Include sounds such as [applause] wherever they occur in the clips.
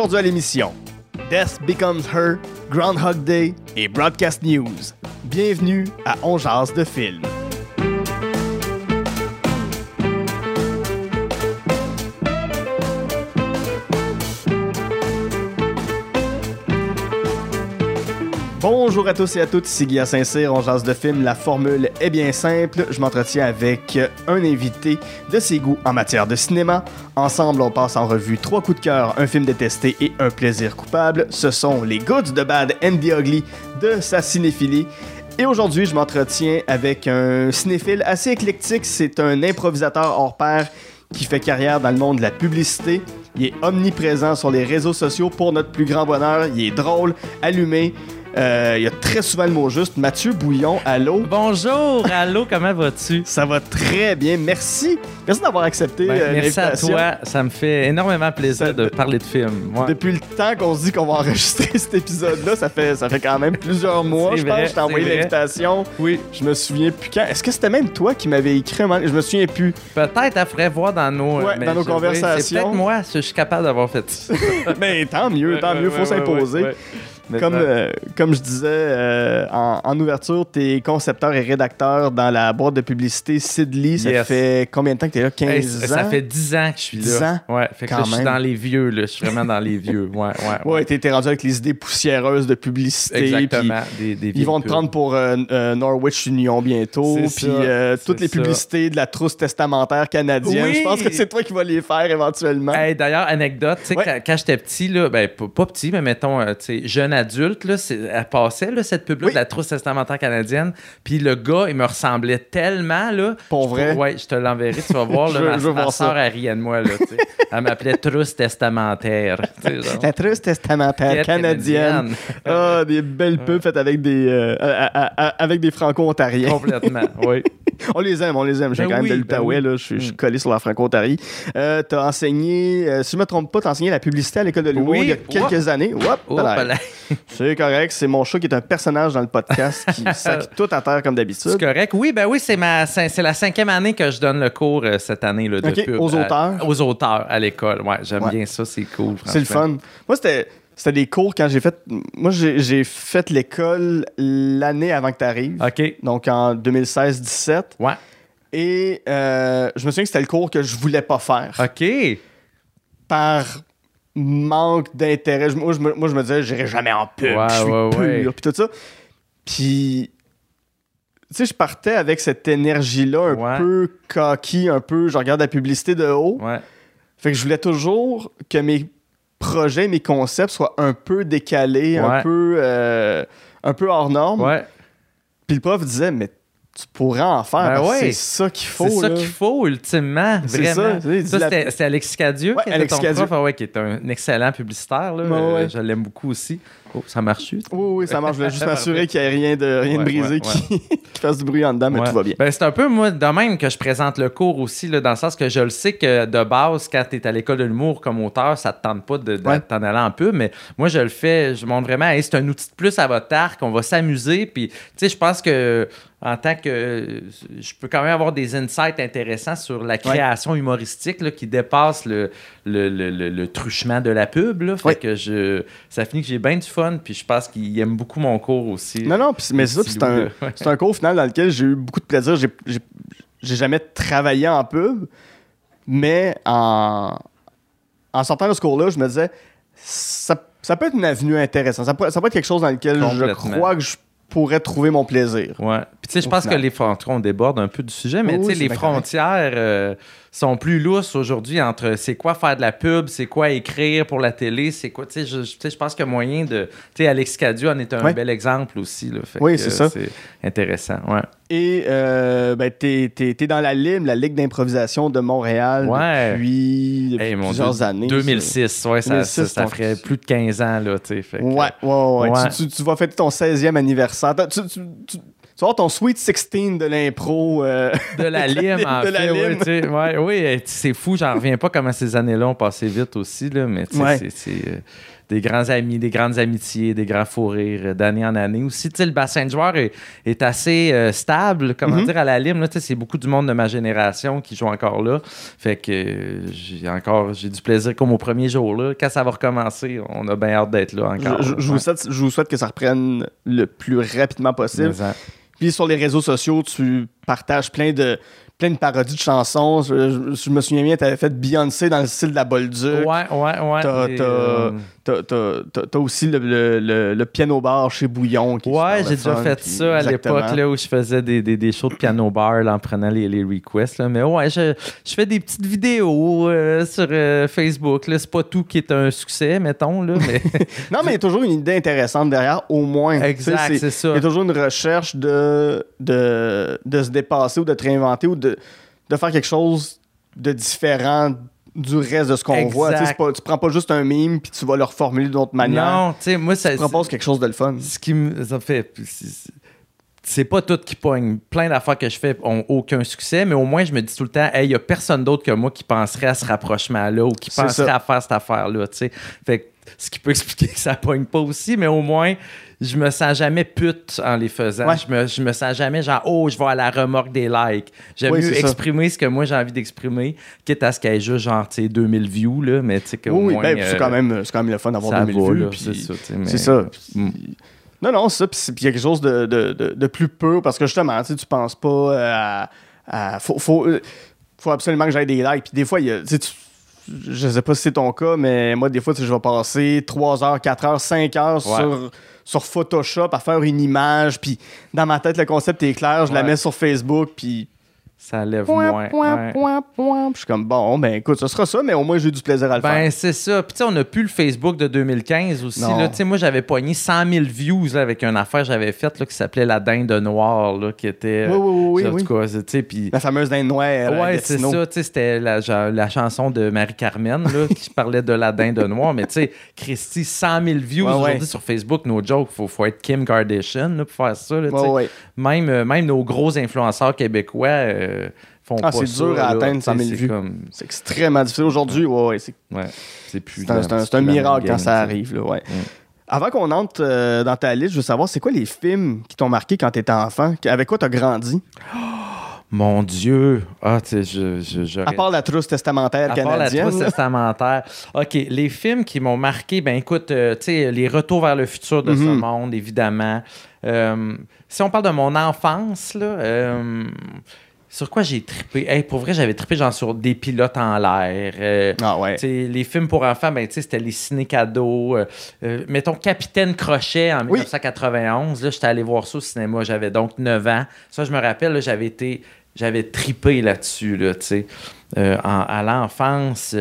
Aujourd'hui à l'émission, Death Becomes Her, Groundhog Day et Broadcast News. Bienvenue à On Jase de film. Bonjour à tous et à toutes, ici Guy Saint-Cyr, on jase de film. La formule est bien simple. Je m'entretiens avec un invité de ses goûts en matière de cinéma. Ensemble, on passe en revue trois coups de cœur, un film détesté et un plaisir coupable. Ce sont les Goods de Bad and the Ugly de sa cinéphilie. Et aujourd'hui, je m'entretiens avec un cinéphile assez éclectique. C'est un improvisateur hors pair qui fait carrière dans le monde de la publicité. Il est omniprésent sur les réseaux sociaux pour notre plus grand bonheur. Il est drôle, allumé. Euh, il y a très souvent le mot juste. Mathieu Bouillon, allô? Bonjour, [laughs] allô, comment vas-tu? Ça va très bien, merci. Merci d'avoir accepté Ben, euh, merci à toi, ça me fait énormément plaisir Ça- de parler de film. Ouais. Depuis le temps qu'on se dit qu'on va enregistrer cet épisode-là, ça fait, ça fait quand même plusieurs mois, je pense. Je t'ai envoyé l'invitation. Oui, Je me souviens plus quand. Est-ce que c'était même toi qui m'avais écrit un? Je me souviens plus. peut-être ferait voir dans nos, Ouais, mais dans nos je- oui, conversations. C'est peut-être moi, je suis capable d'avoir fait ça. Mais [laughs] tant mieux, tant mieux, faut s'imposer. Comme, euh, comme je disais euh, en, en ouverture, t'es concepteur et rédacteur dans la boîte de publicité Sidley. Ça Yes. fait combien de temps que t'es là? 15 Hey, ans? ça fait 10 ans que je suis 10 là. ans? Ouais, fait que Quand là, je suis dans les vieux, là. Je suis vraiment dans les vieux. Ouais, ouais. Ouais, t'es t'es rendu avec les idées poussiéreuses de publicité. Exactement. Des, des Ils vont te prendre pour euh, Norwich Union bientôt. Puis toutes les ça. publicités de la trousse testamentaire canadienne. Oui. Je pense que c'est toi qui vas les faire éventuellement. Hey, D'ailleurs, anecdote, tu sais, Ouais. quand, quand j'étais petit, là, ben, pas, petit, mais mettons, tu jeune adulte, là, elle passait, là, cette pub-là Oui. de la trousse testamentaire canadienne. Puis le gars, il me ressemblait tellement, là. Pour vrai? Ouais, je te l'enverrai, tu vas [laughs] voir, là, ma, je ma voir ça. soeur, elle riait de moi, là. Elle m'appelait trousse testamentaire. La trousse testamentaire canadienne. Ah, des belles pubs faites avec des, euh, avec des franco-ontariens. Complètement, oui. [laughs] [laughs] On les aime, on les aime. J'ai Ben quand même de ben l'Outaouais, oui. Je suis Mm. collé sur la franco-ontarie. Euh, t'as enseigné, euh, si je me trompe pas, t'as enseigné la publicité à l'école de l'humour Oui. il y a quelques années. Voilà. palais. [laughs] C'est correct. C'est mon chat qui est un personnage dans le podcast qui [laughs] sac tout à terre comme d'habitude. C'est correct. Oui, ben oui, c'est ma cin- c'est la cinquième année que je donne le cours euh, cette année là, de Ok, pub. aux à- auteurs? aux auteurs à l'école. Ouais, j'aime Ouais. bien ça, c'est cool. C'est le fun. Moi, c'était. C'était des cours quand j'ai fait. Moi, j'ai fait l'école l'année avant que tu arrives. OK. Donc en 2016-17. Ouais. Et euh, je me souviens que c'était le cours que je voulais pas faire. OK. Par manque d'intérêt. Moi, je me, moi, je me disais, j'irai jamais en pub. Ouais, je suis ouais, pur. ouais. Puis tout ça. Puis. Tu sais, je partais avec cette énergie-là un peu cocky, un peu. Je regarde la publicité de haut. Ouais. Fait que je voulais toujours que mes projets, mes concepts soient un peu décalés, un peu euh, un peu hors norme. Ouais. Puis le prof disait mais tu pourrais en faire Ben ouais. c'est ça qu'il faut. C'est ça qu'il faut, ultimement. C'est ça, Vraiment. Ça, c'était Alexis Cadieux Ouais, qui était ton prof, ah ouais, qui est un excellent publicitaire. Là. Euh, je l'aime beaucoup aussi. Oh, ça marche Oui, oui, ça marche. Je voulais juste [laughs] m'assurer qu'il n'y ait rien de, rien de brisé ouais, Qui, [laughs] qui fasse du bruit en dedans, mais tout va bien. Ben, c'est un peu moi de même que je présente le cours aussi, là, dans le sens que je le sais que de base, quand tu es à l'école de l'humour comme auteur, ça te tente pas de, t'en aller en pub, mais moi je le fais, je montre vraiment, hey, c'est un outil de plus à votre arc, on va s'amuser, puis tu sais, je pense que en tant que je peux quand même avoir des insights intéressants sur la création humoristique là, qui dépasse le, le, le- le- le truchement de la pub. Là. Fait Ouais. que je, ça finit que j'ai bien du fun, puis je pense qu'il aime beaucoup mon cours aussi. Non, non, mais c'est ça, c'est un, c'est un cours final dans lequel j'ai eu beaucoup de plaisir. J'ai- jamais travaillé en pub, mais en, en sortant de ce cours-là, je me disais, ça, ça peut être une avenue intéressante. Ça peut, ça peut être quelque chose dans lequel je crois que je pourrais trouver mon plaisir. Ouais. Puis tu sais, je pense final. que les frontières, on déborde un peu du sujet, mais Oui, tu sais, les frontières euh, sont plus lousses aujourd'hui entre c'est quoi faire de la pub, c'est quoi écrire pour la télé, c'est quoi, tu sais, je, je- pense qu'il y a moyen de, tu sais, Alex Cadieux en est un Ouais. bel exemple aussi, là. Fait Oui, que, c'est ça. C'est intéressant, ouais. Et euh, ben, t'es, t'es- t'es dans la LIM, la Ligue d'improvisation de Montréal, Ouais. depuis, depuis Hey, mon plusieurs Dieu, années. 2006, ouais, ça, 2006, ça, ferait plus de 15 ans, là, fait que- Ouais, ouais, ouais. Ouais. Tu, tu- tu vas fêter ton 16e anniversaire. Tu, tu- avoir ton Sweet 16 de l'impro. euh, [laughs] De la lime, en De la fait. ouais, lime. tu sais, ouais, oui, c'est fou, j'en reviens pas comment ces années-là ont passé vite aussi, là, mais tu sais, Ouais. c'est- euh, des grands amis, des grandes amitiés, des grands fous rires euh, d'année en année. Aussi, tu sais, le bassin de joueurs est, est assez euh, stable, comment Mhm. dire, à la lime. Tu sais, C'est beaucoup du monde de ma génération qui joue encore là. Fait que j'ai encore j'ai du plaisir comme au premier jour. Là. Quand ça va recommencer, on a bien hâte d'être là encore. je- je vous souhaite, je vous souhaite que ça reprenne le plus rapidement possible. Puis sur les réseaux sociaux, tu partages plein de, plein de parodies de chansons. Je, je- je me souviens bien, tu avais fait Beyoncé dans le style de la Bolduc. Ouais, ouais, ouais. T'as- euh, aussi le, le- le- le piano bar chez Bouillon. Qui Ouais, j'ai déjà fun, fait puis- ça à l'époque là, où je faisais des, des, des shows de piano bar là, en prenant les, les requests. là. Mais ouais, je, je fais des petites vidéos euh, sur euh, Facebook. là. C'est pas tout qui est un succès, mettons. Là, mais... [laughs] Non, mais il y a toujours une idée intéressante derrière, au moins. Exact, c'est- c'est ça. Il y a toujours une recherche de, de, de se dépasser ou de te réinventer ou de, de faire quelque chose de différent du reste de ce qu'on voit. Tu pas- prends pas juste un meme puis tu vas le reformuler d'une autre manière. Non, tu sais, moi, ça, tu proposes quelque chose de le fun. ce qui me ça fait. c'est- pas tout qui pogne. Plein d'affaires que je fais ont aucun succès, mais au moins, je me dis tout le temps, hey, il y a personne d'autre que moi qui penserait à ce rapprochement-là ou qui penserait ça. à faire cette affaire-là, tu sais. Fait que ce qui peut [laughs] expliquer que ça pogne pas aussi, mais au moins, je me sens jamais pute en les faisant. Ouais. Je, me, je me sens jamais genre, oh, je vais à la remorque des likes. J'aime Oui, mieux ça. exprimer ce que moi j'ai envie d'exprimer, quitte à ce qu'il y ait juste genre, tu sais, 2000 views, là, mais tu sais, qu'au Oui, ben, c'est euh, quand, même- c'est quand même le fun d'avoir ça 2000 va, vues. là, puis- c'est ça, mais-. Mm. Non, non, ça, puis il y a quelque chose de, de, de, de plus pur parce que justement, tu penses pas euh, à. à- faut, faut, euh, faut absolument que j'aille des likes. Puis des fois, il y a. tu je sais pas si c'est ton cas, mais moi, des fois, je vais passer 3 heures, 4 heures, 5 heures Ouais. sur, sur Photoshop à faire une image. Puis dans ma tête, le concept est clair. Je la mets sur Facebook. Puis. Ça lève Point, moins. point, ouais. point, point. Puis je suis comme, bon, ben écoute, ce sera ça, mais au moins, j'ai du plaisir à le faire. Ben, c'est ça. Puis, tu sais, on n'a plus le Facebook de 2015 aussi. Non. Là. Tu sais, moi, j'avais pogné 100 000 views là, avec une affaire que j'avais faite là, qui s'appelait La Dinde Noire, là, qui était. Oui, oui, oui, en oui, tout cas, tu sais, puis. La fameuse dinde noire. à Ouais, c'est ça. Tu sais, c'était la, chanson de Marie-Carmen là, qui [laughs] parlait de la dinde noire. Mais tu sais, Christy, 100 000 views Ouais, ouais. aujourd'hui sur Facebook, no joke. Faut, faut être Kim Kardashian là, pour faire ça. là, ouais. Même, euh, même nos gros influenceurs québécois euh, font Ah, pas c'est dur à là. atteindre 100 000 Tu sais, c'est vues. comme- C'est extrêmement difficile aujourd'hui. Ouais, ouais, c'est Ouais, c'est plus. c'est un, miracle quand ça arrive. Là, ouais. Mm. Avant qu'on entre euh, dans ta liste, je veux savoir, c'est quoi les films qui t'ont marqué quand t'étais enfant? Avec quoi t'as grandi? [gasps] Mon Dieu! Ah, tu sais, je, je, j'aurais- À part la trousse testamentaire À part la canadienne. trousse testamentaire. OK, les films qui m'ont marqué, ben écoute, euh, tu sais, les retours vers le futur de ce Mhm. monde, évidemment. Euh, si on parle de mon enfance, là, euh, sur quoi j'ai trippé? Hey, pour vrai, j'avais trippé genre sur des pilotes en l'air. euh, Ah ouais. les films pour enfants, ben, c'était les ciné-cadeaux. euh, euh, mettons Capitaine Crochet en Oui. 1991. Là, j'étais allé voir ça au cinéma. J'avais donc 9 ans. Ça, je me rappelle, j'avais été. J'avais tripé là-dessus, là, tu sais. À l'enfance,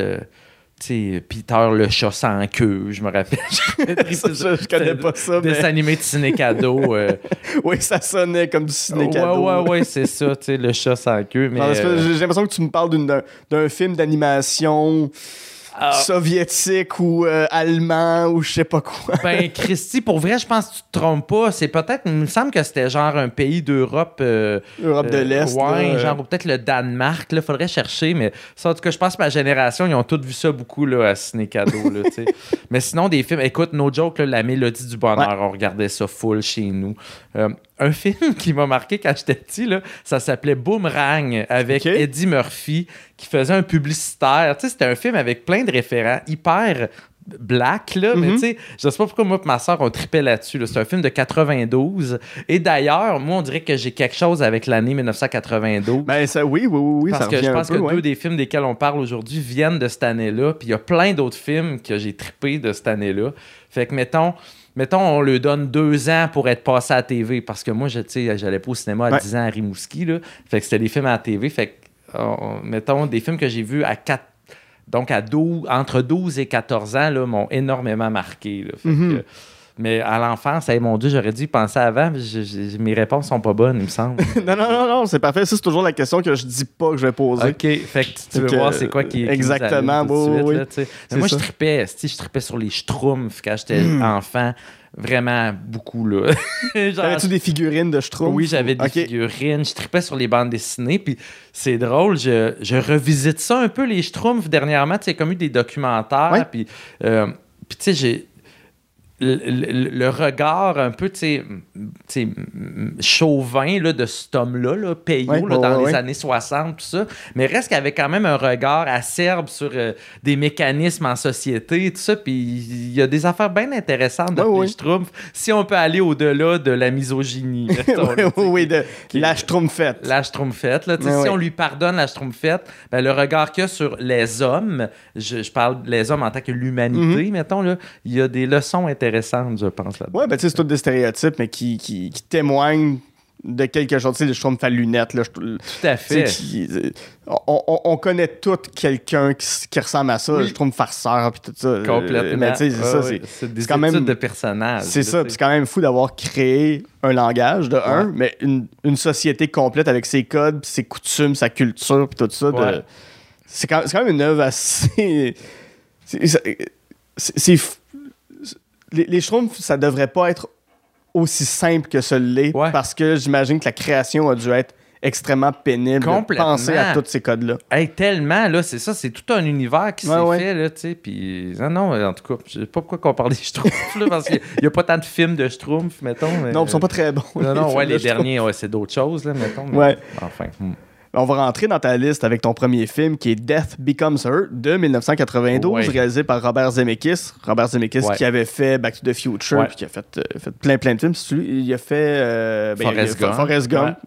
sais, Peter le chat sans queue, je me rappelle. [laughs] Ça, je, je connais pas ça, Des mais animés de ciné-cadeaux. [laughs] euh, oui, ça sonnait comme du ciné ouais, ouais, ouais, c'est ça, tu sais, le chat sans queue. Mais, euh, J'ai l'impression que tu me parles d'un film d'animation ah, soviétique ou euh, allemand ou je sais pas quoi. Ben, [laughs] Christy, pour vrai, je pense que tu te trompes pas. C'est peut-être, il me semble que c'était genre un pays d'Europe. euh, Europe de euh, l'Est. ouais, là, genre peut-être le Danemark. Il faudrait chercher, mais ça, en tout cas, je pense que ma génération, ils ont tous vu ça beaucoup là, à Ciné Cadeau. là, [laughs] mais sinon, des films, écoute, no joke, là, La Mélodie du Bonheur, on regardait ça full chez nous. Un film [laughs] qui m'a marqué quand j'étais petit, là, ça s'appelait Boomerang avec. Eddie Murphy qui faisait un publicitaire. Tu sais, c'était un film avec plein de référents hyper black, là, mais Mhm. tu sais, je sais pas pourquoi moi et ma soeur, on tripait là-dessus. là. C'est un film de 92. Et d'ailleurs, moi, on dirait que j'ai quelque chose avec l'année 1992. Ben, ça, oui, oui, oui, oui, parce ça que je pense peu, que ouais. deux des films desquels on parle aujourd'hui viennent de cette année-là. Puis il y a plein d'autres films que j'ai trippé de cette année-là. Fait que, mettons, mettons, on lui donne deux ans pour être passé à la TV. Parce que moi, je- j'allais pas au cinéma à Ouais. 10 ans à Rimouski. Là. Fait que c'était des films à la TV. Fait que, on- mettons, des films que j'ai vus à 4 donc à 12, entre 12 et 14 ans, là, m'ont énormément marqué. là. Fait Mhm. que- mais à l'enfance, hey, mon Dieu, j'aurais dû y penser avant. mais je- je- mes réponses sont pas bonnes, il me semble. [laughs] Non, non, non, non, c'est parfait. Ça, c'est toujours la question que je dis pas que je vais poser. OK, fait que tu- veux voir c'est quoi qui qui nous exactement, oui, suite, oui, là, c'est Moi, ça. je tripais, si, je tripais sur les schtroumpfs quand j'étais Hmm. enfant. Vraiment beaucoup, là. [laughs] Genre, Avais-tu des figurines de Schtroumpf? oui, j'avais des figurines, je tripais sur les bandes dessinées, puis c'est drôle, je, je revisite ça un peu, les Schtroumpfs, dernièrement, tu sais, comme eu des documentaires, Ouais. puis, euh, puis tu sais, le, le regard un peu, tu sais, chauvin là, de cet homme-là, là, Payot, Ouais, là, ouais, dans ouais, les années 60, tout ça, mais reste qu'avec quand même un regard acerbe sur euh, des mécanismes en société, tout ça, puis il y a des affaires bien intéressantes ouais. les Schtroumpfs, si on peut aller au-delà de la misogynie. [laughs] oui, de la Schtroumpfette. la Schtroumpfette. Là, si on lui pardonne la Schtroumpfette, ben, le regard qu'il y a sur les hommes, je, je parle des hommes en tant que l'humanité, Mhm. mettons, là, il y a des leçons intéressantes, je pense. Ouais, ben tu sais, c'est tous des stéréotypes, mais qui, qui, qui témoignent de quelque chose. Tu sais, le Schtroumpf à lunettes, là, je- Tout à fait. qui- euh, on, on- on connaît tous quelqu'un qui, qui ressemble à ça, Oui. le Schtroumpf farceur, puis tout ça. Complètement. Mais tu sais, c'est Ouais, ça, ouais. c'est- des quand même- de personnages. C'est ça, c'est quand même fou d'avoir créé un langage de un, mais une, une société complète avec ses codes, ses coutumes, sa culture, puis tout ça. Ouais. C'est quand, c'est quand même une œuvre assez. c'est- c'est- c'est- c'est f- les, les Schtroumpfs, ça devrait pas être aussi simple que ce l'est, Ouais. parce que j'imagine que la création a dû être extrêmement pénible de penser à tous ces codes-là. Hey, tellement, là, c'est ça, c'est tout un univers qui Ouais, s'est ouais. fait, là, tu sais, puis... Non, non, en tout cas, je sais pas pourquoi qu'on parle des [laughs] Schtroumpfs, là, parce qu'il y a pas tant de films de Schtroumpfs, mettons. mais- Non, ils sont pas très bons. Non, non, ouais, films de les derniers, ouais, c'est d'autres choses, là, mettons. mais- Ouais. Enfin, hmm. On va rentrer dans ta liste avec ton premier film qui est Death Becomes Her de 1992, Ouais. réalisé par Robert Zemeckis. Robert Zemeckis Ouais. qui avait fait Back to the Future, puis qui a fait, euh, fait plein plein de films. Il a fait euh, ben, il a- Forrest il a fait Gump. Forrest Gump.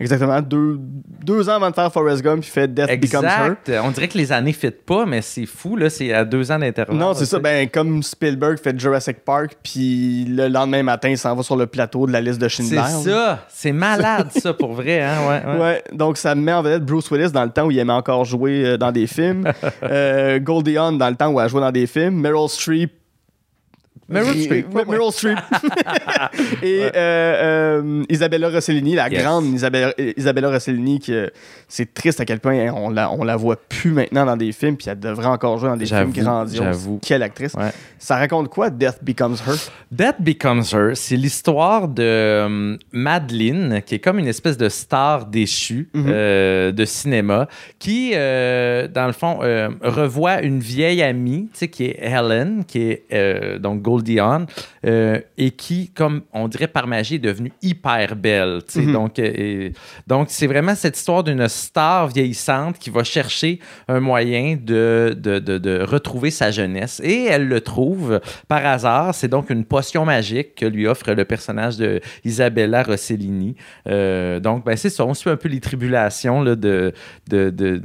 Exactement. Deux, deux ans avant de faire Forrest Gump, il fait Death Becomes Her. Exact. On dirait que les années ne fit pas, mais c'est fou, là. C'est à deux ans d'intervalle. Non, c'est ça. Ben, comme Spielberg fait Jurassic Park, puis le lendemain matin, il s'en va sur le plateau de la liste de Schindler. c'est ça. C'est malade, ça, pour vrai, hein. Ouais, ouais. Ouais, donc ça met en vedette Bruce Willis dans le temps où il aimait encore jouer euh, dans des films. [laughs] euh, Goldie Hawn dans le temps où elle jouait dans des films. Meryl Streep. Meryl Streep, Meryl [laughs] Streep. Et euh, euh, Isabella Rossellini, la Yes. grande Isabella, Isabella Rossellini, qui, euh, c'est triste à quel point hein, on la, on la voit plus maintenant dans des films, puis elle devrait encore jouer dans des films grandioses. j'avoue. Quelle actrice. Ouais. Ça raconte quoi, Death Becomes Her? That Becomes Her, c'est l'histoire de euh, Madeleine, qui est comme une espèce de star déchue Mhm. euh, de cinéma, qui, euh, dans le fond, euh, revoit une vieille amie, tu sais, qui est Helen, qui est euh, donc Goldie Hawn, euh, et qui, comme on dirait par magie, est devenue hyper belle. Mhm. Donc, euh, et- donc, c'est vraiment cette histoire d'une star vieillissante qui va chercher un moyen de, de, de- de retrouver sa jeunesse. Et elle le trouve par hasard. C'est donc une potion magique que lui offre le personnage de Isabella Rossellini. Euh, donc, ben, c'est ça. On suit un peu les tribulations là, de, de, de,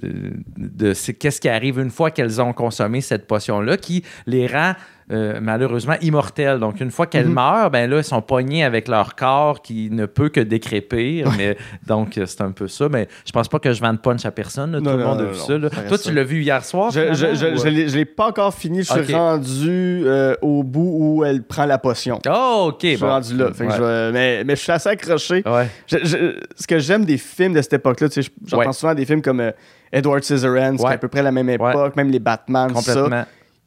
de, qu'est-ce qui arrive une fois qu'elles ont consommé cette potion-là qui les rend euh, malheureusement immortelles. Donc, une fois qu'elles Mhm. meurent, ben là, elles sont poignées avec leur corps qui ne peut que décrépir. Mais, donc, euh, c'est un peu ça. Mais je pense pas que je vende punch à personne. là. Tout Non, le non, monde a non, vu non, ça. là. Toi, ça. tu l'as vu hier soir? Je, je euh? l'ai- pas encore fini. Je suis rendu euh, au bout où elle prend la potion. Oh, OK. je suis bon. rendu là. Fait que Ouais. je vais- mais, mais je suis assez accroché. Ouais. Je- je- ce que j'aime des films de cette époque-là, tu sais, j'entends souvent des films comme euh, Edward Scissorhands, Ouais. à peu près la même époque, même les Batman, tout ça.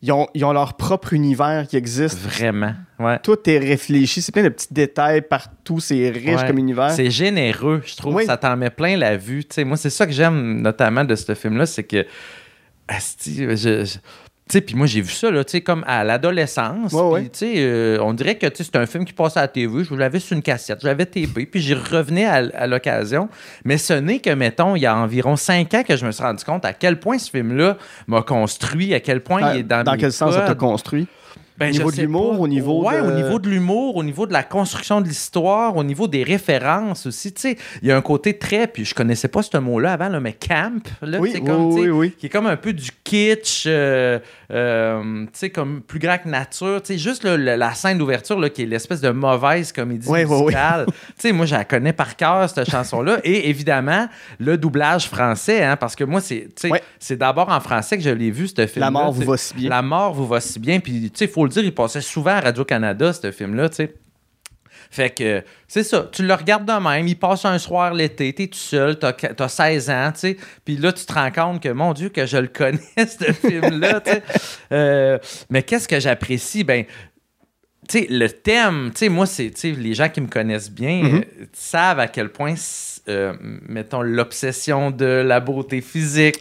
Ils ont, ils ont leur propre univers qui existe. Vraiment. Ouais. Tout est réfléchi. C'est plein de petits détails partout. C'est riche Ouais. comme univers. C'est généreux, je trouve. Oui. Ça t'en met plein la vue. Moi, c'est ça que j'aime notamment de ce film-là, c'est que. asti, je- je- tu sais, puis moi, j'ai vu ça, là, tu sais, comme à l'adolescence. Ouais, ouais. Puis, tu sais, euh, on dirait que, c'est un film qui passait à la TV. Je l'avais sur une cassette, je l'avais tapé, puis j'y revenais à, à l'occasion. Mais ce n'est que, mettons, il y a environ cinq ans que je me suis rendu compte à quel point ce film-là m'a construit, à quel point il est dans dans quel sens ça t'a construit? Ben, Au niveau de l'humour, au niveau ouais, de- au niveau de l'humour, au niveau de la construction de l'histoire, au niveau des références aussi. Tu sais, il y a un côté très, puis je connaissais pas ce mot-là avant, là, mais camp, là, Oui, oui, comme, oui, qui est comme un peu du kitsch, euh, euh, tu sais, comme plus grand que nature. Tu sais, juste le- la scène d'ouverture, là, qui est l'espèce de mauvaise comédie musicale. [laughs] tu sais, moi, je la connais par cœur, cette chanson-là. Et évidemment, le doublage français, hein, parce que moi, c'est c'est d'abord en français que je l'ai vu, ce film La mort vous va si bien. La mort vous va si bien. Puis, tu sais, il faut le dire, il passait souvent à Radio-Canada, ce film-là, tu sais. Fait que, c'est ça, tu le regardes de même, il passe un soir l'été, t'es tout seul, t'as, t'as 16 ans, tu sais, puis là, tu te rends compte que, mon Dieu, que je le connais, [laughs] ce film-là, tu sais. Euh, mais qu'est-ce que j'apprécie? Ben, tu sais, le thème, tu sais, moi, c'est, tu sais, les gens qui me connaissent bien Mhm. euh, savent à quel point euh, mettons, l'obsession de la beauté physique.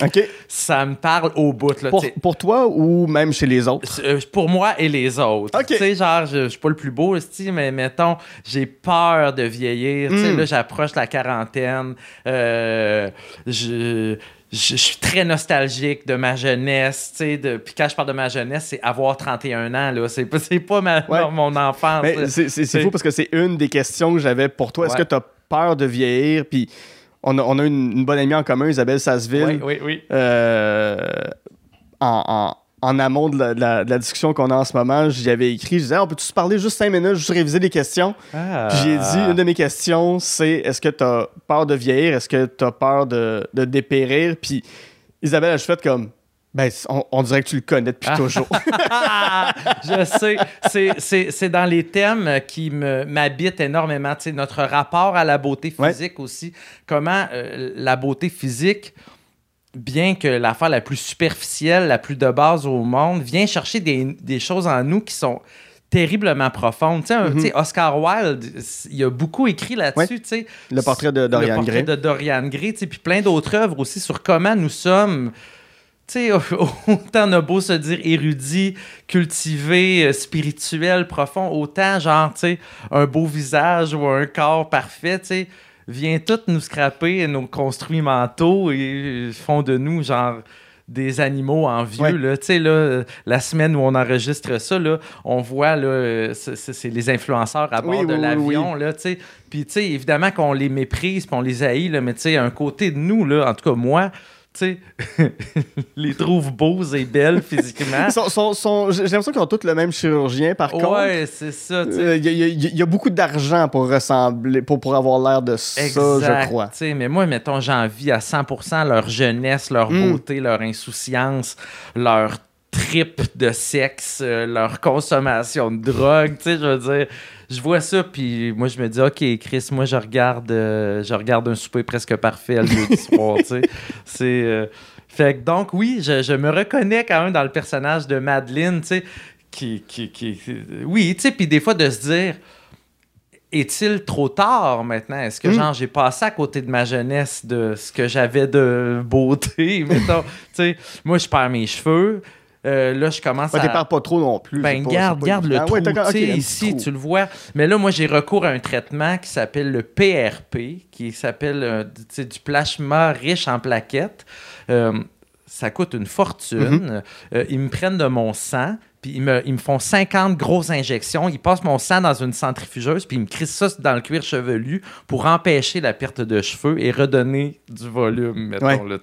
Ça me parle au bout. Là, Pour, pour toi ou même chez les autres? Euh, pour moi et les autres. Tu sais, genre, je, je suis pas le plus beau, mais mettons, j'ai peur de vieillir. Tu sais, Mm. là, j'approche la quarantaine. Euh, je, je, je suis très nostalgique de ma jeunesse. Tu sais, de- puis quand je parle de ma jeunesse, c'est avoir 31 ans. Là. C'est, pas- c'est pas ma, Ouais. mon enfance. C'est- c'est c'est c'est- fou parce que c'est une des questions que j'avais pour toi. Est-ce Ouais. que tu as peur de vieillir? Puis on a, on a une, une bonne amie en commun, Isabelle Sasseville. Oui, oui, oui. Euh, en, en- en amont de la, de la- de la discussion qu'on a en ce moment, j'y avais écrit, je disais, Ah, on peut-tu se parler juste cinq minutes, juste réviser les questions? Ah. Puis j'ai dit, une de mes questions, c'est est-ce que tu as peur de vieillir? Est-ce que tu as peur de, de dépérir? Puis Isabelle a juste fait comme, ben, on, on dirait que tu le connais depuis toujours. Ah, [laughs] je sais. C'est- dans les thèmes qui m'habitent énormément. Tu sais, notre rapport à la beauté Ouais. physique aussi. Comment euh, la beauté physique, bien que l'affaire la plus superficielle, la plus de base au monde, vient chercher des, des choses en nous qui sont terriblement profondes. Tu sais, un- Mhm. Oscar Wilde, il a beaucoup écrit là-dessus. tu sais. le portrait de Dorian le portrait Gray. de Dorian Gray, puis plein d'autres œuvres aussi sur comment nous sommes. Tu sais, [laughs] autant on a beau se dire érudit, cultivé, euh, spirituel, profond, autant genre, tu sais, un beau visage ou un corps parfait, tu sais, vient tout nous scraper nos construits mentaux et font de nous, genre, des animaux en vieux, Ouais. là. Tu sais, là, la semaine où on enregistre ça, là, on voit, là, c'est- les influenceurs à bord Oui, de oui, oui, l'avion, là, sais. Puis, évidemment qu'on les méprise, puis on les haït, là, mais tu sais, un côté de nous, là, en tout cas, moi, tu sais, [laughs] les trouve beaux et belles physiquement. J'ai l'impression qu'ils ont tous le même chirurgien, par contre. Ouais, c'est ça, sais. Euh, Il y, a- il y a- il y a beaucoup d'argent pour ressembler, pour, pour avoir l'air de ça, je crois. mais moi, mettons, j'envie à 100% leur jeunesse, leur Mm. beauté, leur insouciance, leur trip de sexe, euh, leur consommation de drogue, tu sais, je veux dire, je vois ça, puis moi, je me dis, OK, Chris, moi, je regarde, euh, je regarde un souper presque parfait le jeudi [laughs] soir, tu sais. C'est... euh, fait que donc, oui, je, je me reconnais quand même dans le personnage de Madeleine, tu sais, qui, qui, qui- Oui, tu sais, puis des fois de se dire, est-il trop tard maintenant? Est-ce que, Mm. genre, j'ai passé à côté de ma jeunesse de ce que j'avais de beauté, [laughs] mettons? tu sais, moi, je perds mes cheveux. Euh, là, je commence Ouais, à... t'es pas pas trop non plus. Ben, pas- garde, garde le trou. Ouais, petit ici, trou. tu le vois. Mais là, moi, j'ai recours à un traitement qui s'appelle le PRP, qui s'appelle euh, du plasma riche en plaquettes. Euh, ça coûte une fortune. Euh, ils me prennent de mon sang, puis ils me, ils me font 50 grosses injections. Ils passent mon sang dans une centrifugeuse, puis ils me crissent ça dans le cuir chevelu pour empêcher la perte de cheveux et redonner du volume, mettons, Ouais. là.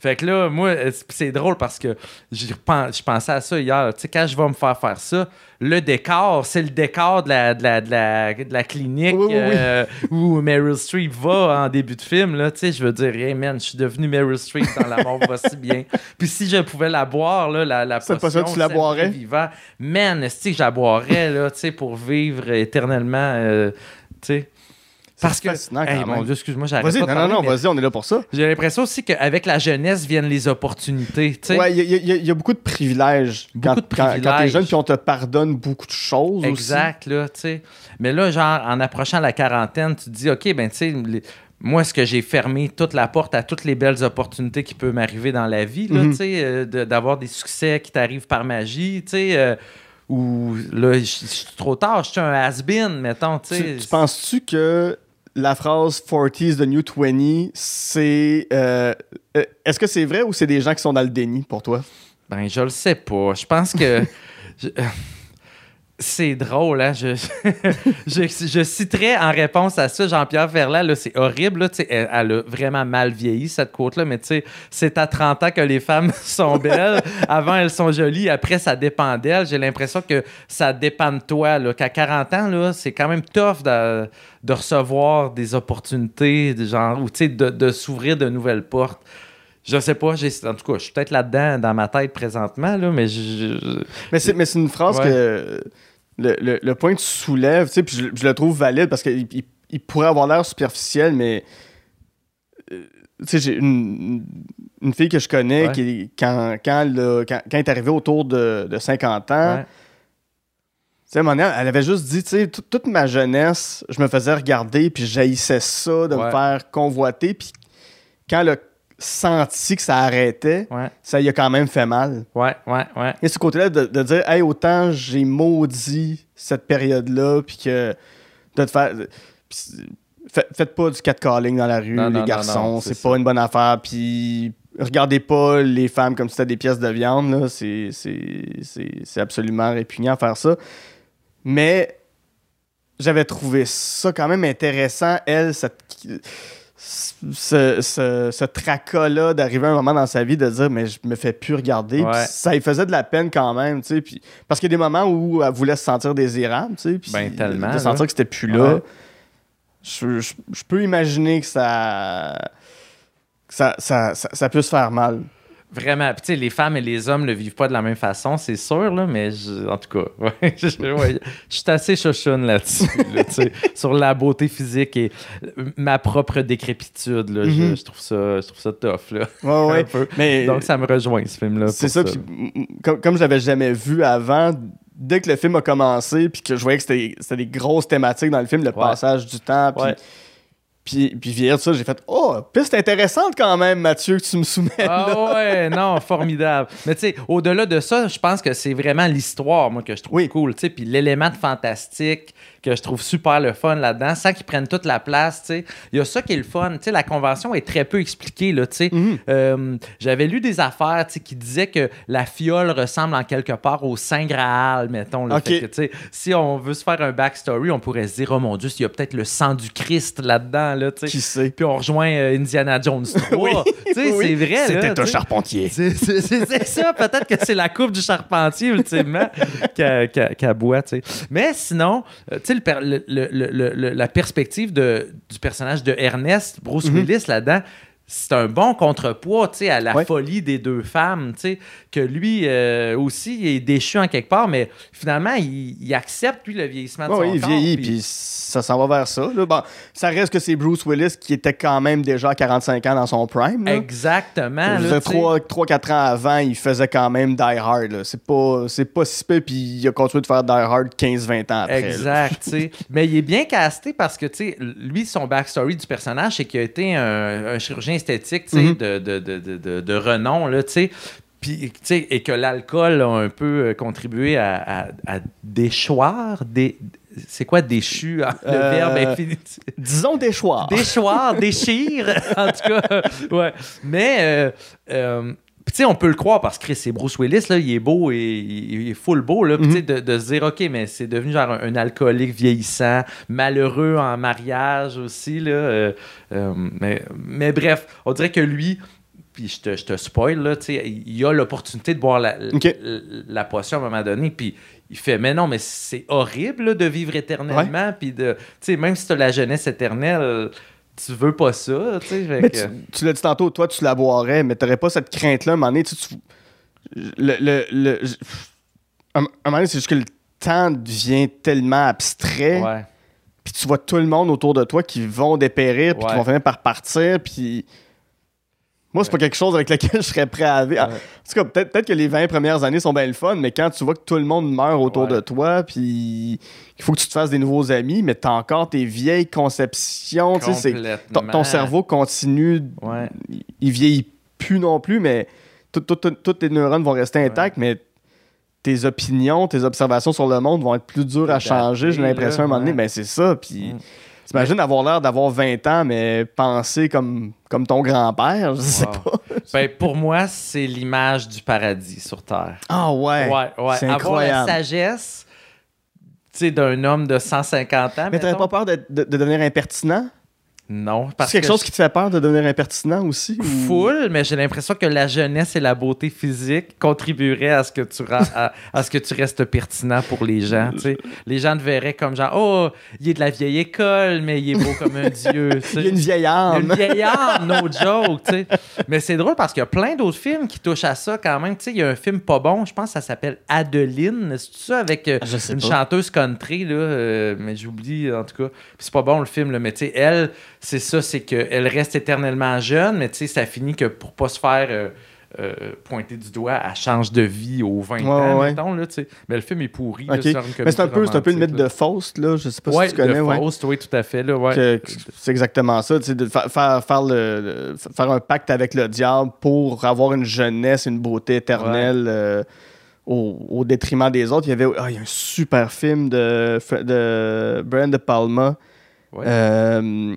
Fait que là, moi, euh, c'est- drôle parce que je pensais à ça hier. Tu sais, quand je vais me faire faire ça, le décor, c'est le décor de la, de la, de la, de la clinique Oui, oui, oui. euh, où Meryl Streep va en début de film. Là, je veux dire, hey man, je suis devenu Meryl Streep dans La mort va si bien. [laughs] Puis si je pouvais la boire, là, la, la potion, potion, tu la boirais? vivant, man, est-ce que je la boirais là, pour vivre éternellement, euh, sais? Parce que, fascinant, Hey, mon. Dieu, excuse-moi, j'arrête Vas-y, non, non, parler, non, vas-y, on est là pour ça. J'ai l'impression aussi qu'avec la jeunesse viennent les opportunités, tu sais. Ouais, il y, a- il y a- il y a beaucoup de privilèges. Beaucoup quand, de quand- Quand, t'es privilèges. jeune, puis on te pardonne beaucoup de choses Exact, là, tu sais. Mais là, genre, en approchant la quarantaine, tu te dis, OK, ben, tu sais, moi, est-ce que j'ai fermé toute la porte à toutes les belles opportunités qui peuvent m'arriver dans la vie, là, Mhm. tu sais, euh, de- d'avoir des succès qui t'arrivent par magie, tu sais, euh, ou là, je suis trop tard, je suis un has-been, mettons, tu aussi. sais. Tu, tu penses-tu que la phrase 40s the new 20, c'est. euh, euh, Est-ce que c'est vrai ou c'est des gens qui sont dans le déni pour toi? Ben, je le sais pas. Je pense que. [laughs] je- C'est drôle, hein? Je, [laughs] je, je citerai en réponse à ça Jean-Pierre Ferland, là, c'est horrible, là, elle, elle a vraiment mal vieilli, cette quote-là, mais tu sais, c'est à 30 ans que les femmes [laughs] sont [laughs] belles. Avant, elles sont jolies, après, ça dépend d'elles. J'ai l'impression que ça dépend de toi, là, qu'à 40 ans, là, c'est quand même tough de, de recevoir des opportunités, de genre, ou tu sais, de, de s'ouvrir de nouvelles portes. Je sais pas, j'ai, en tout cas, je suis peut-être là-dedans dans ma tête présentement, là, mais je, je- Mais c'est, mais c'est une phrase Ouais. que. Le, le- le point que tu soulèves, tu sais, puis je, je le trouve valide parce qu'il il- il pourrait avoir l'air superficiel, mais. euh, Tu sais, j'ai une, une fille que je connais Ouais. qui, quand, quand, elle a- quand, quand elle est arrivée autour de, de 50 ans, ouais. sais, elle avait juste dit, tu sais, toute- ma jeunesse, je me faisais regarder, puis j'haïssais ça, de me faire convoiter, puis quand a senti que ça arrêtait, Ouais, ça y a quand même fait mal. ouais, ouais, ouais. Et ce côté-là de, de dire, hey, autant j'ai maudit cette période-là, puis que de te faire. fait- faites pas du catcalling dans la rue, Non, les non, garçons, c'est pas ça. une bonne affaire, puis regardez pas les femmes comme si c'était des pièces de viande, c'est absolument répugnant à faire ça. Mais j'avais trouvé ça quand même intéressant, elle, cette ce, ce, ce tracas-là d'arriver à un moment dans sa vie de dire mais je me fais plus regarder Ouais. Ça lui faisait de la peine quand même tu sais puis parce qu'il y a des moments où elle voulait se sentir désirable tu sais puis Ben, tellement, de sentir que c'était plus là Ouais. je, je- je peux imaginer que ça que ça, ça, ça, ça peut se faire mal Vraiment. Puis, tu sais, les femmes et les hommes le vivent pas de la même façon, c'est sûr, là, mais je- en tout cas, [laughs] ouais, je, ouais, je suis assez chochonne là-dessus, là, [laughs] sur la beauté physique et ma propre décrépitude. Là, je- Mhm. je, trouve ça, je trouve ça tough. Là, ouais [laughs] un ouais peu. mais Donc, ça me rejoint, ce film-là. c'est ça, puis comme, comme je l'avais jamais vu avant dès que le film a commencé puis que je voyais que c'était des grosses thématiques dans le film le passage du temps puis. Puis, puis vieillir de ça, j'ai fait Oh, piste intéressante quand même, Mathieu, que tu me soumets. là. Ah ouais, non, formidable. Mais tu sais, au-delà de ça, je pense que c'est vraiment l'histoire, moi, que je trouve Oui. cool, puis l'élément de fantastique que je trouve super le fun là-dedans, sans qu'ils prennent toute la place, tu sais. Il y a ça qui est le fun, tu sais, la convention est très peu expliquée, là, tu sais. Mhm. Euh, J'avais lu des affaires, tu sais, qui disaient que la fiole ressemble en quelque part au Saint Graal, mettons, là. Ok. Fait que, tu sais, si on veut se faire un backstory, on pourrait se dire, oh mon Dieu, s'il y a peut-être le sang du Christ là-dedans, là. Qui sait? Puis on rejoint euh, Indiana Jones 3. [laughs] Oui, Tu sais, oui. c'est vrai. C'était un charpentier. C'est ça, peut-être que c'est la coupe du charpentier, ultimement, [laughs] qu'elle qu'elle- qu'elle boit. Mais sinon, euh, tu sais, le per- le- le- le- le- la perspective de, du personnage de Ernest, Bruce Mhm. Willis, là-dedans, c'est un bon contrepoids, tu sais, à la Ouais. folie des deux femmes, tu sais, que lui euh, aussi il est déchu en quelque part, mais finalement, il, il accepte, lui, le vieillissement de Ouais, son oui, il vieillit, puis- ça s'en va vers ça. là. Bon, ça reste que c'est Bruce Willis qui était quand même déjà à 45 ans dans son prime. là. Exactement. Je veux là, dire, tu sais. 3-4 ans avant, il faisait quand même Die Hard. C'est pas, pas si peu, puis il a continué de faire Die Hard 15-20 ans après. Exact. Mais il est bien casté parce que, lui, son backstory du personnage, c'est qu'il a été un, un chirurgien esthétique, tu sais, Mhm. de, de, de, de, renom, là, tu sais. Puis, et que l'alcool a un peu euh, contribué à, à, à déchoir, des... c'est quoi déchu, hein, le Euh, verbe infinitif? Disons des choix. Déchoir, déchire, [laughs] en tout cas. Ouais. Mais, euh, euh, puis tu sais, on peut le croire parce que Chris, c'est Bruce Willis, là, il est beau et il, est full beau, là. Puis sais, de, de se dire, OK, mais c'est devenu genre un, un alcoolique vieillissant, malheureux en mariage aussi, là. euh, euh, mais, mais bref, on dirait que lui, puis je te, je te spoil, là, tu sais, il a l'opportunité de boire la, Ok. la, la potion à un moment donné, puis il fait, mais non, mais c'est horrible là, de vivre éternellement, puis de, tu sais, même si tu as la jeunesse éternelle, tu veux pas ça, tu sais. fait Mais que- tu, tu l'as dit tantôt, toi, tu la boirais, mais t'aurais pas cette crainte-là. À un moment donné, tu, tu- le, le, le- un, moment donné, c'est juste que le temps devient tellement abstrait, Ouais. puis tu vois tout le monde autour de toi qui vont dépérir, puis qui Ouais. vont finir par partir, puis... Moi, c'est pas quelque chose avec lequel je serais prêt à vivre. En Ouais. tout cas, peut-être peut-être que les 20 premières années sont bien le fun, mais quand tu vois que tout le monde meurt autour Ouais. de toi, puis il faut que tu te fasses des nouveaux amis, mais t'as encore tes vieilles conceptions, tu sais, c'est- ton, cerveau continue, Ouais. il vieillit plus non plus, mais toutes tes neurones vont rester intacts, mais tes opinions, tes observations sur le monde vont être plus dures à changer, j'ai l'impression, à un moment donné, ben c'est ça, puis... Mm. T'imagines avoir l'air d'avoir 20 ans, mais penser comme, comme ton grand-père, je sais Wow. pas. [laughs] Ben, pour moi, c'est l'image du paradis sur Terre. Ah ouais, Ouais, ouais. c'est Avoir la incroyable. sagesse, d'un homme de 150 ans. Mais t'aurais pas peur de, de- de devenir impertinent? Non, C'est quelque que chose qui te fait peur de devenir impertinent aussi? ou- full, mais j'ai l'impression que la jeunesse et la beauté physique contribueraient à ce que tu, ra- à, à ce que tu restes pertinent pour les gens. tu sais. Les gens te verraient comme genre, oh, il est de la vieille école, mais il est beau comme un [laughs] dieu. Il a une vieille âme. une vieille âme, no joke, tu sais. Mais c'est drôle parce qu'il y a plein d'autres films qui touchent à ça quand même. Tu sais, il y a un film pas bon, je pense que ça s'appelle Adeline. C'est ça avec euh, une pas. chanteuse country, là, euh, mais j'oublie en tout cas. C'est pas bon le film, là, mais tu sais, elle, c'est ça, c'est qu'elle reste éternellement jeune, mais tu sais, ça finit que pour pas se faire. euh, euh, pointer du doigt, elle change de vie aux 20 Ouais, ans, ouais. mettons, là, tu sais. Mais le film est pourri. là, une Mais c'est un peu, c'est un peu le mythe de. Faust, là. Je sais pas ouais, si tu connais, de ouais. Faust, oui, tout à fait, là, ouais. C'est exactement ça, tu sais, de fa- faire, faire, le, faire un pacte avec le diable pour avoir une jeunesse, une beauté éternelle euh, au, au détriment des autres. Il y avait ah, il y a un super film de, de Brian De Palma, euh,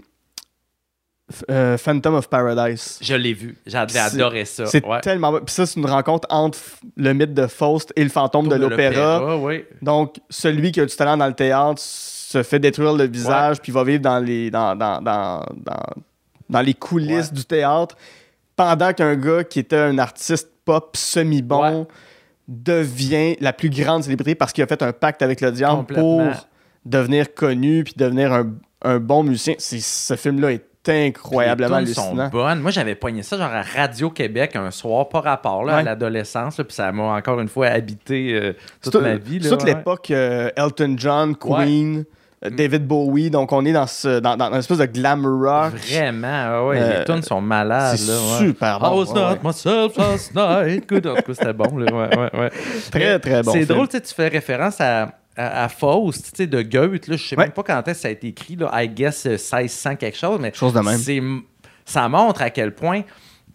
euh, Phantom of Paradise. Je l'ai vu. J'avais adoré ça. C'est ouais. tellement. Puis ça, c'est une rencontre entre le mythe de Faust et le fantôme de l'opéra. Donc, celui qui a du talent dans le théâtre se fait détruire le visage, puis va vivre dans les, dans, dans, dans, dans, les coulisses du théâtre, pendant qu'un gars qui était un artiste pop semi-bon devient la plus grande célébrité parce qu'il a fait un pacte avec le diable pour devenir connu, puis devenir un, un bon musicien. Ce film-là est incroyablement les sont bonnes. Moi, j'avais pogné ça genre à Radio-Québec un soir, pas rapport là, à l'adolescence. Puis ça m'a encore une fois habité euh, toute ma vie. là, toute ouais. l'époque euh, Elton John, Queen, euh, David Bowie. Donc, on est dans, ce, dans, dans une espèce de glam rock. Vraiment, ah ouais, Euh, les tunes sont malades. C'est super bon. I was ouais, not myself last night. Good. En tout cas, c'était bon. Là. Ouais, ouais, ouais. [laughs] Très, très bon. C'est drôle, tu fais référence à, à, à Faust, tu sais, de Goethe. Là, je sais Ouais. même pas quand est-ce ça a été écrit, là, I guess euh, 1600 quelque chose, mais Chose de même. ça montre à quel point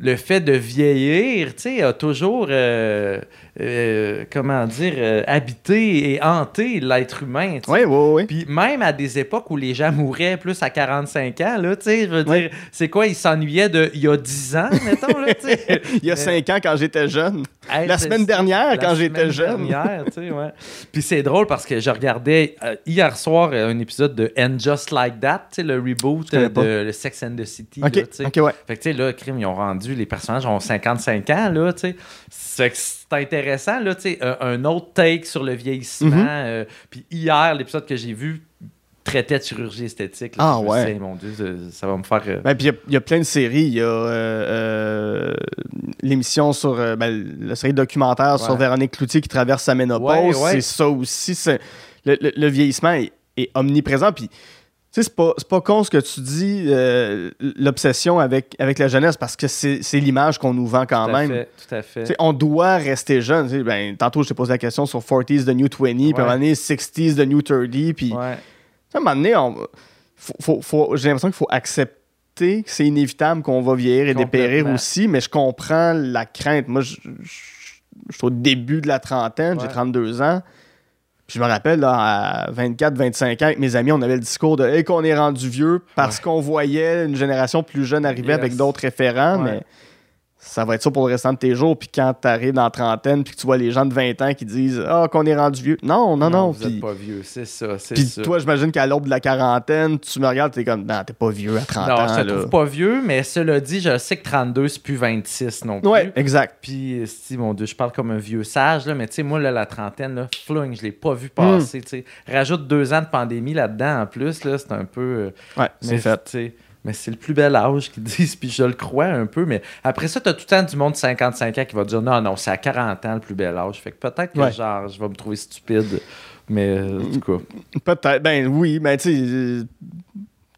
le fait de vieillir, tu sais, a toujours, euh, euh, comment dire, euh, habité et hanté l'être humain. Oui, oui, oui. Puis même à des époques où les gens mouraient plus à 45 ans, là, tu sais, je veux dire, c'est quoi, ils s'ennuyaient de il y a 10 ans, mettons, là, tu sais? [laughs] Il y a cinq ans quand j'étais jeune. Hey, La semaine dernière, quand j'étais jeune. dernière, tu sais, ouais. Puis c'est drôle parce que je regardais hier soir un épisode de And Just Like That, tu sais, le reboot de le Sex and the City. Ok, là, ouais. Fait que, tu sais, là, crime, ils ont rendu, les personnages ont 55 ans, là, tu sais. C'est intéressant, là, tu sais, un, un autre take sur le vieillissement. Mhm. euh, puis hier, l'épisode que j'ai vu traitait de chirurgie esthétique. là. Ah, Je ouais. mon Dieu, ça- ça va me faire... euh, Ben, puis il y a- il y, a plein de séries. Il y a euh, l'émission sur ben, la série documentaire sur. Véronique Cloutier qui traverse sa ménopause. Ouais, ouais. C'est ça aussi. Le, le- le vieillissement est, est omniprésent. Puis, sais, c'est pas, pas con ce que tu dis, euh, l'obsession avec, avec la jeunesse, parce que c'est l'image qu'on nous vend quand tout même. fait, tout à fait. On doit rester jeune. Ben, tantôt, je t'ai posé la question sur 40s de New 20, puis à un moment donné, 60s de New 30. Puis, Ouais. à un moment donné, on- faut- faut- faut- j'ai l'impression qu'il faut accepter que c'est inévitable qu'on va vieillir et dépérir aussi, mais je comprends la crainte. Moi, je, je- je suis au début de la trentaine, j'ai Ouais. 32 ans. Puis je me rappelle, là, à 24, 25 ans, avec mes amis, on avait le discours de hey, qu'on est rendu vieux parce Ouais. qu'on voyait une génération plus jeune arriver Yes. avec d'autres référents, Ouais. mais ça va être ça pour le restant de tes jours. Puis quand tu arrives dans la trentaine, puis que tu vois les gens de 20 ans qui disent Ah, qu'on est rendu vieux. Non, non, non. vous Puis- êtes pas vieux, c'est ça, c'est puis ça. toi, j'imagine qu'à l'aube de la quarantaine, tu me regardes, t'es comme, non, t'es pas vieux à 30 non, ans. je te trouve pas vieux, mais cela dit, je sais que 32, c'est plus 26 non plus. Ouais, exact. Puis, si, mon Dieu, je parle comme un vieux sage, là, mais tu sais, moi, là, la trentaine, là, flung, je l'ai pas vu passer, tu sais. Rajoute deux ans de pandémie là-dedans, en plus, là, c'est un peu... euh, Ouais, c'est fait. Mais c'est le plus bel âge qu'ils [laughs] disent, puis je le crois un peu. Mais après ça, t'as tout le temps du monde de 55 ans qui va dire non, non, c'est à 40 ans le plus bel âge. Fait que peut-être que Ouais. genre, je vais me trouver stupide. Mais euh, en tout cas. Peut-être. Ben oui, mais tu sais, euh,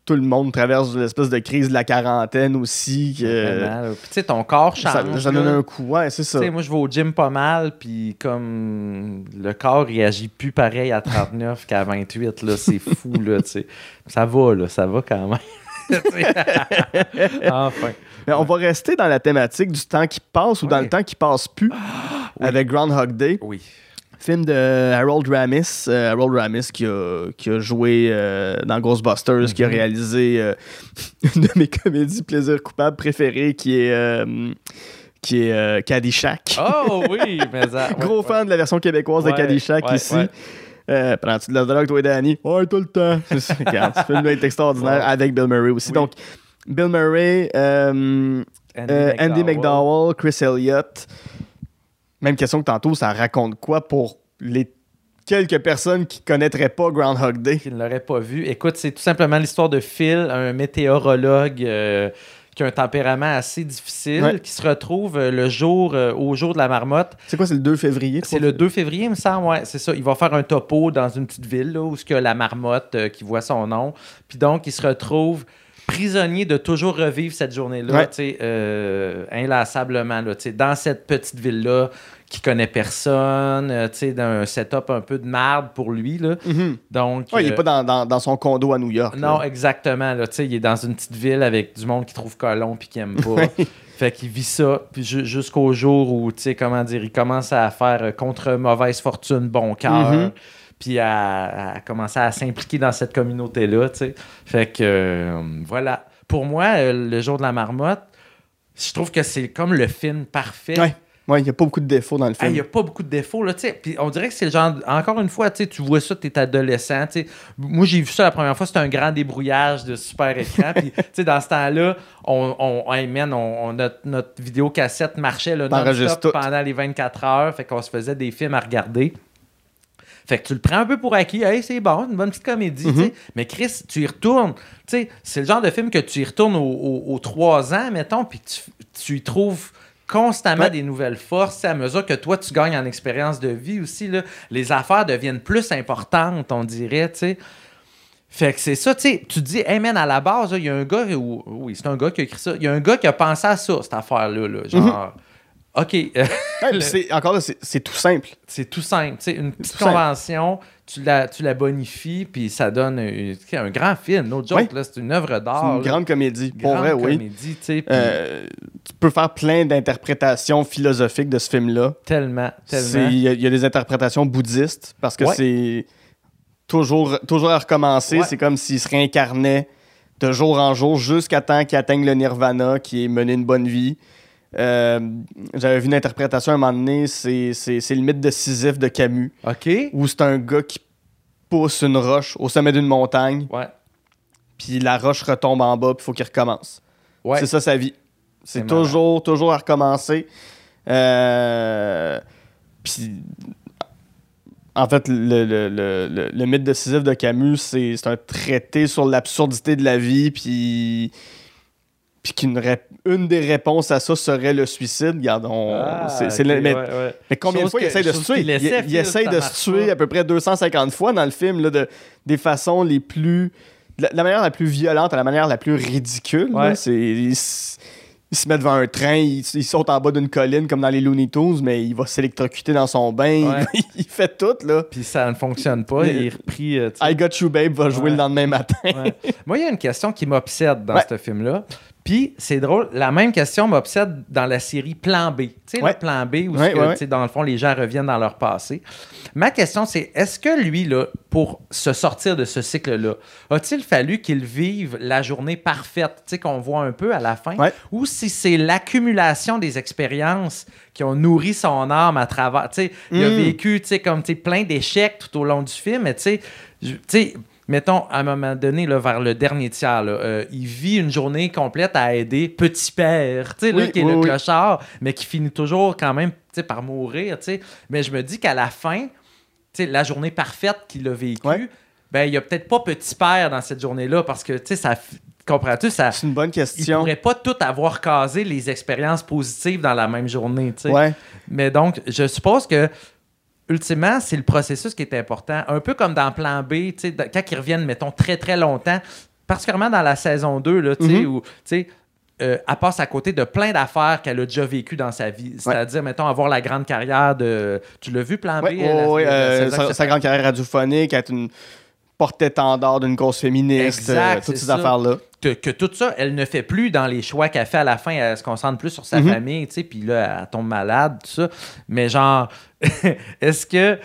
tout le monde traverse l'espèce de crise de la quarantaine aussi. Que. Puis tu sais, ton corps change. ça, ça donne un coup. Ouais, c'est ça. Tu sais, moi, je vais au gym pas mal, puis comme le corps réagit plus pareil à 39 qu'à 28, là, c'est fou, là, tu sais. Ça va, là, ça va quand même. [laughs] Enfin. Mais on va rester dans la thématique du temps qui passe ou dans le temps qui passe plus oui. avec Groundhog Day. Oui. Film de Harold Ramis. euh, Harold Ramis qui a, qui a joué euh, dans Ghostbusters, qui a Mhm. réalisé euh, [laughs] une de mes comédies plaisir coupable préférées qui est, qui est euh, Caddyshack. Oh oui, mais [laughs] ça. ouais, Gros ouais. fan de la version québécoise de Caddyshack ici. Euh, Prends-tu de la drogue, toi et Danny? Ouais, tout le temps. [laughs] Regarde, ce film est extraordinaire Ouais. avec Bill Murray aussi. Oui. Donc, Bill Murray, euh, Andy, euh, Andy McDowell. McDowell, Chris Elliott. Même question que tantôt, ça raconte quoi pour les quelques personnes qui connaîtraient pas Groundhog Day? qui ne l'aurait pas vu. Écoute, c'est tout simplement l'histoire de Phil, un météorologue qui a un tempérament assez difficile, Ouais. qui se retrouve euh, le jour, euh, au jour de la marmotte. C'est quoi, c'est le 2 février? C'est le 2 février, il me semble, ouais, c'est ça. Il va faire un topo dans une petite ville là, où il y a la marmotte euh, qui voit son nom. Puis donc, il se retrouve prisonnier de toujours revivre cette journée-là, Ouais. tu sais, euh, inlassablement, là, tu sais, dans cette petite ville-là qui connaît personne, euh, tu sais, d'un setup un peu de marde pour lui, là. Mhm. Donc, Ouais, il est euh, pas dans, dans- dans son condo à New York. non, là. exactement. Là, Tu sais, il est dans une petite ville avec du monde qui trouve colon puis qui aime pas. [laughs] fait qu'il vit ça jusqu'au jour où, tu sais, comment dire, il commence à faire euh, contre mauvaise fortune bon cœur. Mhm. Puis à, à commencer à s'impliquer dans cette communauté-là, tu sais. Fait que, euh, voilà. Pour moi, Le jour de la marmotte, je trouve que c'est comme le film parfait. Ouais. Ouais, il n'y a pas beaucoup de défauts dans le Ah, Il film. n'y a pas beaucoup de défauts, là, tu sais. Puis on dirait que c'est le genre. Encore une fois, tu vois ça, tu es adolescent. Moi, j'ai vu ça la première fois, c'était un grand débrouillage de super écran. [laughs] Puis, tu sais, dans ce temps-là, on, on, hey, man, on, on- notre, notre vidéocassette marchait là, non-stop pendant les 24 heures. Fait qu'on se faisait des films à regarder. Fait que tu le prends un peu pour acquis. Hey, c'est bon, une bonne petite comédie. sais. Mais Chris, tu y retournes. C'est le genre de film que tu y retournes aux, aux- aux trois ans, mettons, puis tu, tu y trouves constamment Ouais. des nouvelles forces. À mesure que toi, tu gagnes en expérience de vie aussi, là, les affaires deviennent plus importantes, on dirait, tu sais. Fait que c'est ça, tu sais, tu te dis, hey man, à la base, il y a un gars, ou- oui, c'est un gars qui a écrit ça, il y a un gars qui a pensé à ça, cette affaire-là, là, genre, OK, c'est- encore là, c'est tout simple. c'est tout simple. Une petite simple. convention, tu la, tu la bonifies, puis ça donne un, un grand film. No joke, là, c'est une œuvre d'art. une là. grande comédie. Pour Grande vrai, oui. comédie, puis Euh, tu peux faire plein d'interprétations philosophiques de ce film-là. tellement, tellement. Il y, a- il y a des interprétations bouddhistes parce que c'est toujours, toujours à recommencer. C'est comme s'il se réincarnait de jour en jour jusqu'à temps qu'il atteigne le nirvana, qui est mener une bonne vie. Euh, J'avais vu une interprétation à un moment donné, c'est le mythe de Sisyphe de Camus, OK. où c'est un gars qui pousse une roche au sommet d'une montagne, Ouais. puis la roche retombe en bas, puis il faut qu'il recommence. Ouais. C'est ça sa vie. C'est toujours, toujours à recommencer. Euh, Puis, en fait, le, le- le- le- mythe de Sisyphe de Camus, c'est c'est un traité sur l'absurdité de la vie, puis, puis qu'une une des réponses à ça serait le suicide. Regarde, on- Ah, c'est- c'est ok, le- mais, ouais, ouais. mais combien Chose de fois il essaie de se tuer? Il, essaie, il de se tuer pas. à peu près 250 fois dans le film, là, de, des façons les plus... de La, la manière la plus violente à la manière la plus ridicule. là. Ouais. C'est, il, s- il se met devant un train, il, il saute en bas d'une colline comme dans les Looney Tunes, mais il va s'électrocuter dans son bain. Ouais. Il, [laughs] il fait tout, là. Puis ça ne fonctionne pas. Il est repris. euh. I Got You Babe va jouer Ouais. le lendemain matin. Ouais. Moi, il y a une question qui m'obsède dans Ouais. ce film-là. Puis, c'est drôle, la même question m'obsède dans la série Plan B. Tu sais, Ouais. le Plan B, où Ouais, que, dans le fond, les gens reviennent dans leur passé. Ma question, c'est est-ce que lui, là, pour se sortir de ce cycle-là, a-t-il fallu qu'il vive la journée parfaite, tu sais, qu'on voit un peu à la fin, ou si c'est l'accumulation des expériences qui ont nourri son âme à travers, tu sais, il a Mm. vécu, tu sais, comme, tu sais, plein d'échecs tout au long du film, mais tu sais, tu sais, mettons, à un moment donné, là, vers le dernier tiers, là, euh, il vit une journée complète à aider Petit Père, tu sais, Oui, qui est oui, le oui. clochard, mais qui finit toujours quand même par mourir. tu sais. Mais je me dis qu'à la fin, tu sais, la journée parfaite qu'il a vécue, Ouais. ben, il n'y a peut-être pas Petit Père dans cette journée-là parce que, tu sais, ça. Comprends-tu? Ça, C'est une bonne il question. pourrait pas tout avoir casé les expériences positives dans la même journée. Ouais. Mais donc, je suppose que, ultimement, c'est le processus qui est important. Un peu comme dans Plan B, quand ils reviennent, mettons, très, très longtemps, particulièrement dans la saison 2, là, tu sais, Mhm. où, euh, elle passe à côté de plein d'affaires qu'elle a déjà vécues dans sa vie. C'est-à-dire, mettons, avoir la grande carrière de... Tu l'as vu, Plan B? Ouais, la- la euh, sa, grande carrière radiophonique, être une porte-étendard d'une cause féministe, Exact, euh, toutes ces affaires-là. Que, tout ça, elle ne fait plus dans les choix qu'elle fait à la fin. Elle se concentre plus sur sa Mhm. famille, tu sais, puis là, elle tombe malade, tout ça. Mais genre, [laughs] est-ce que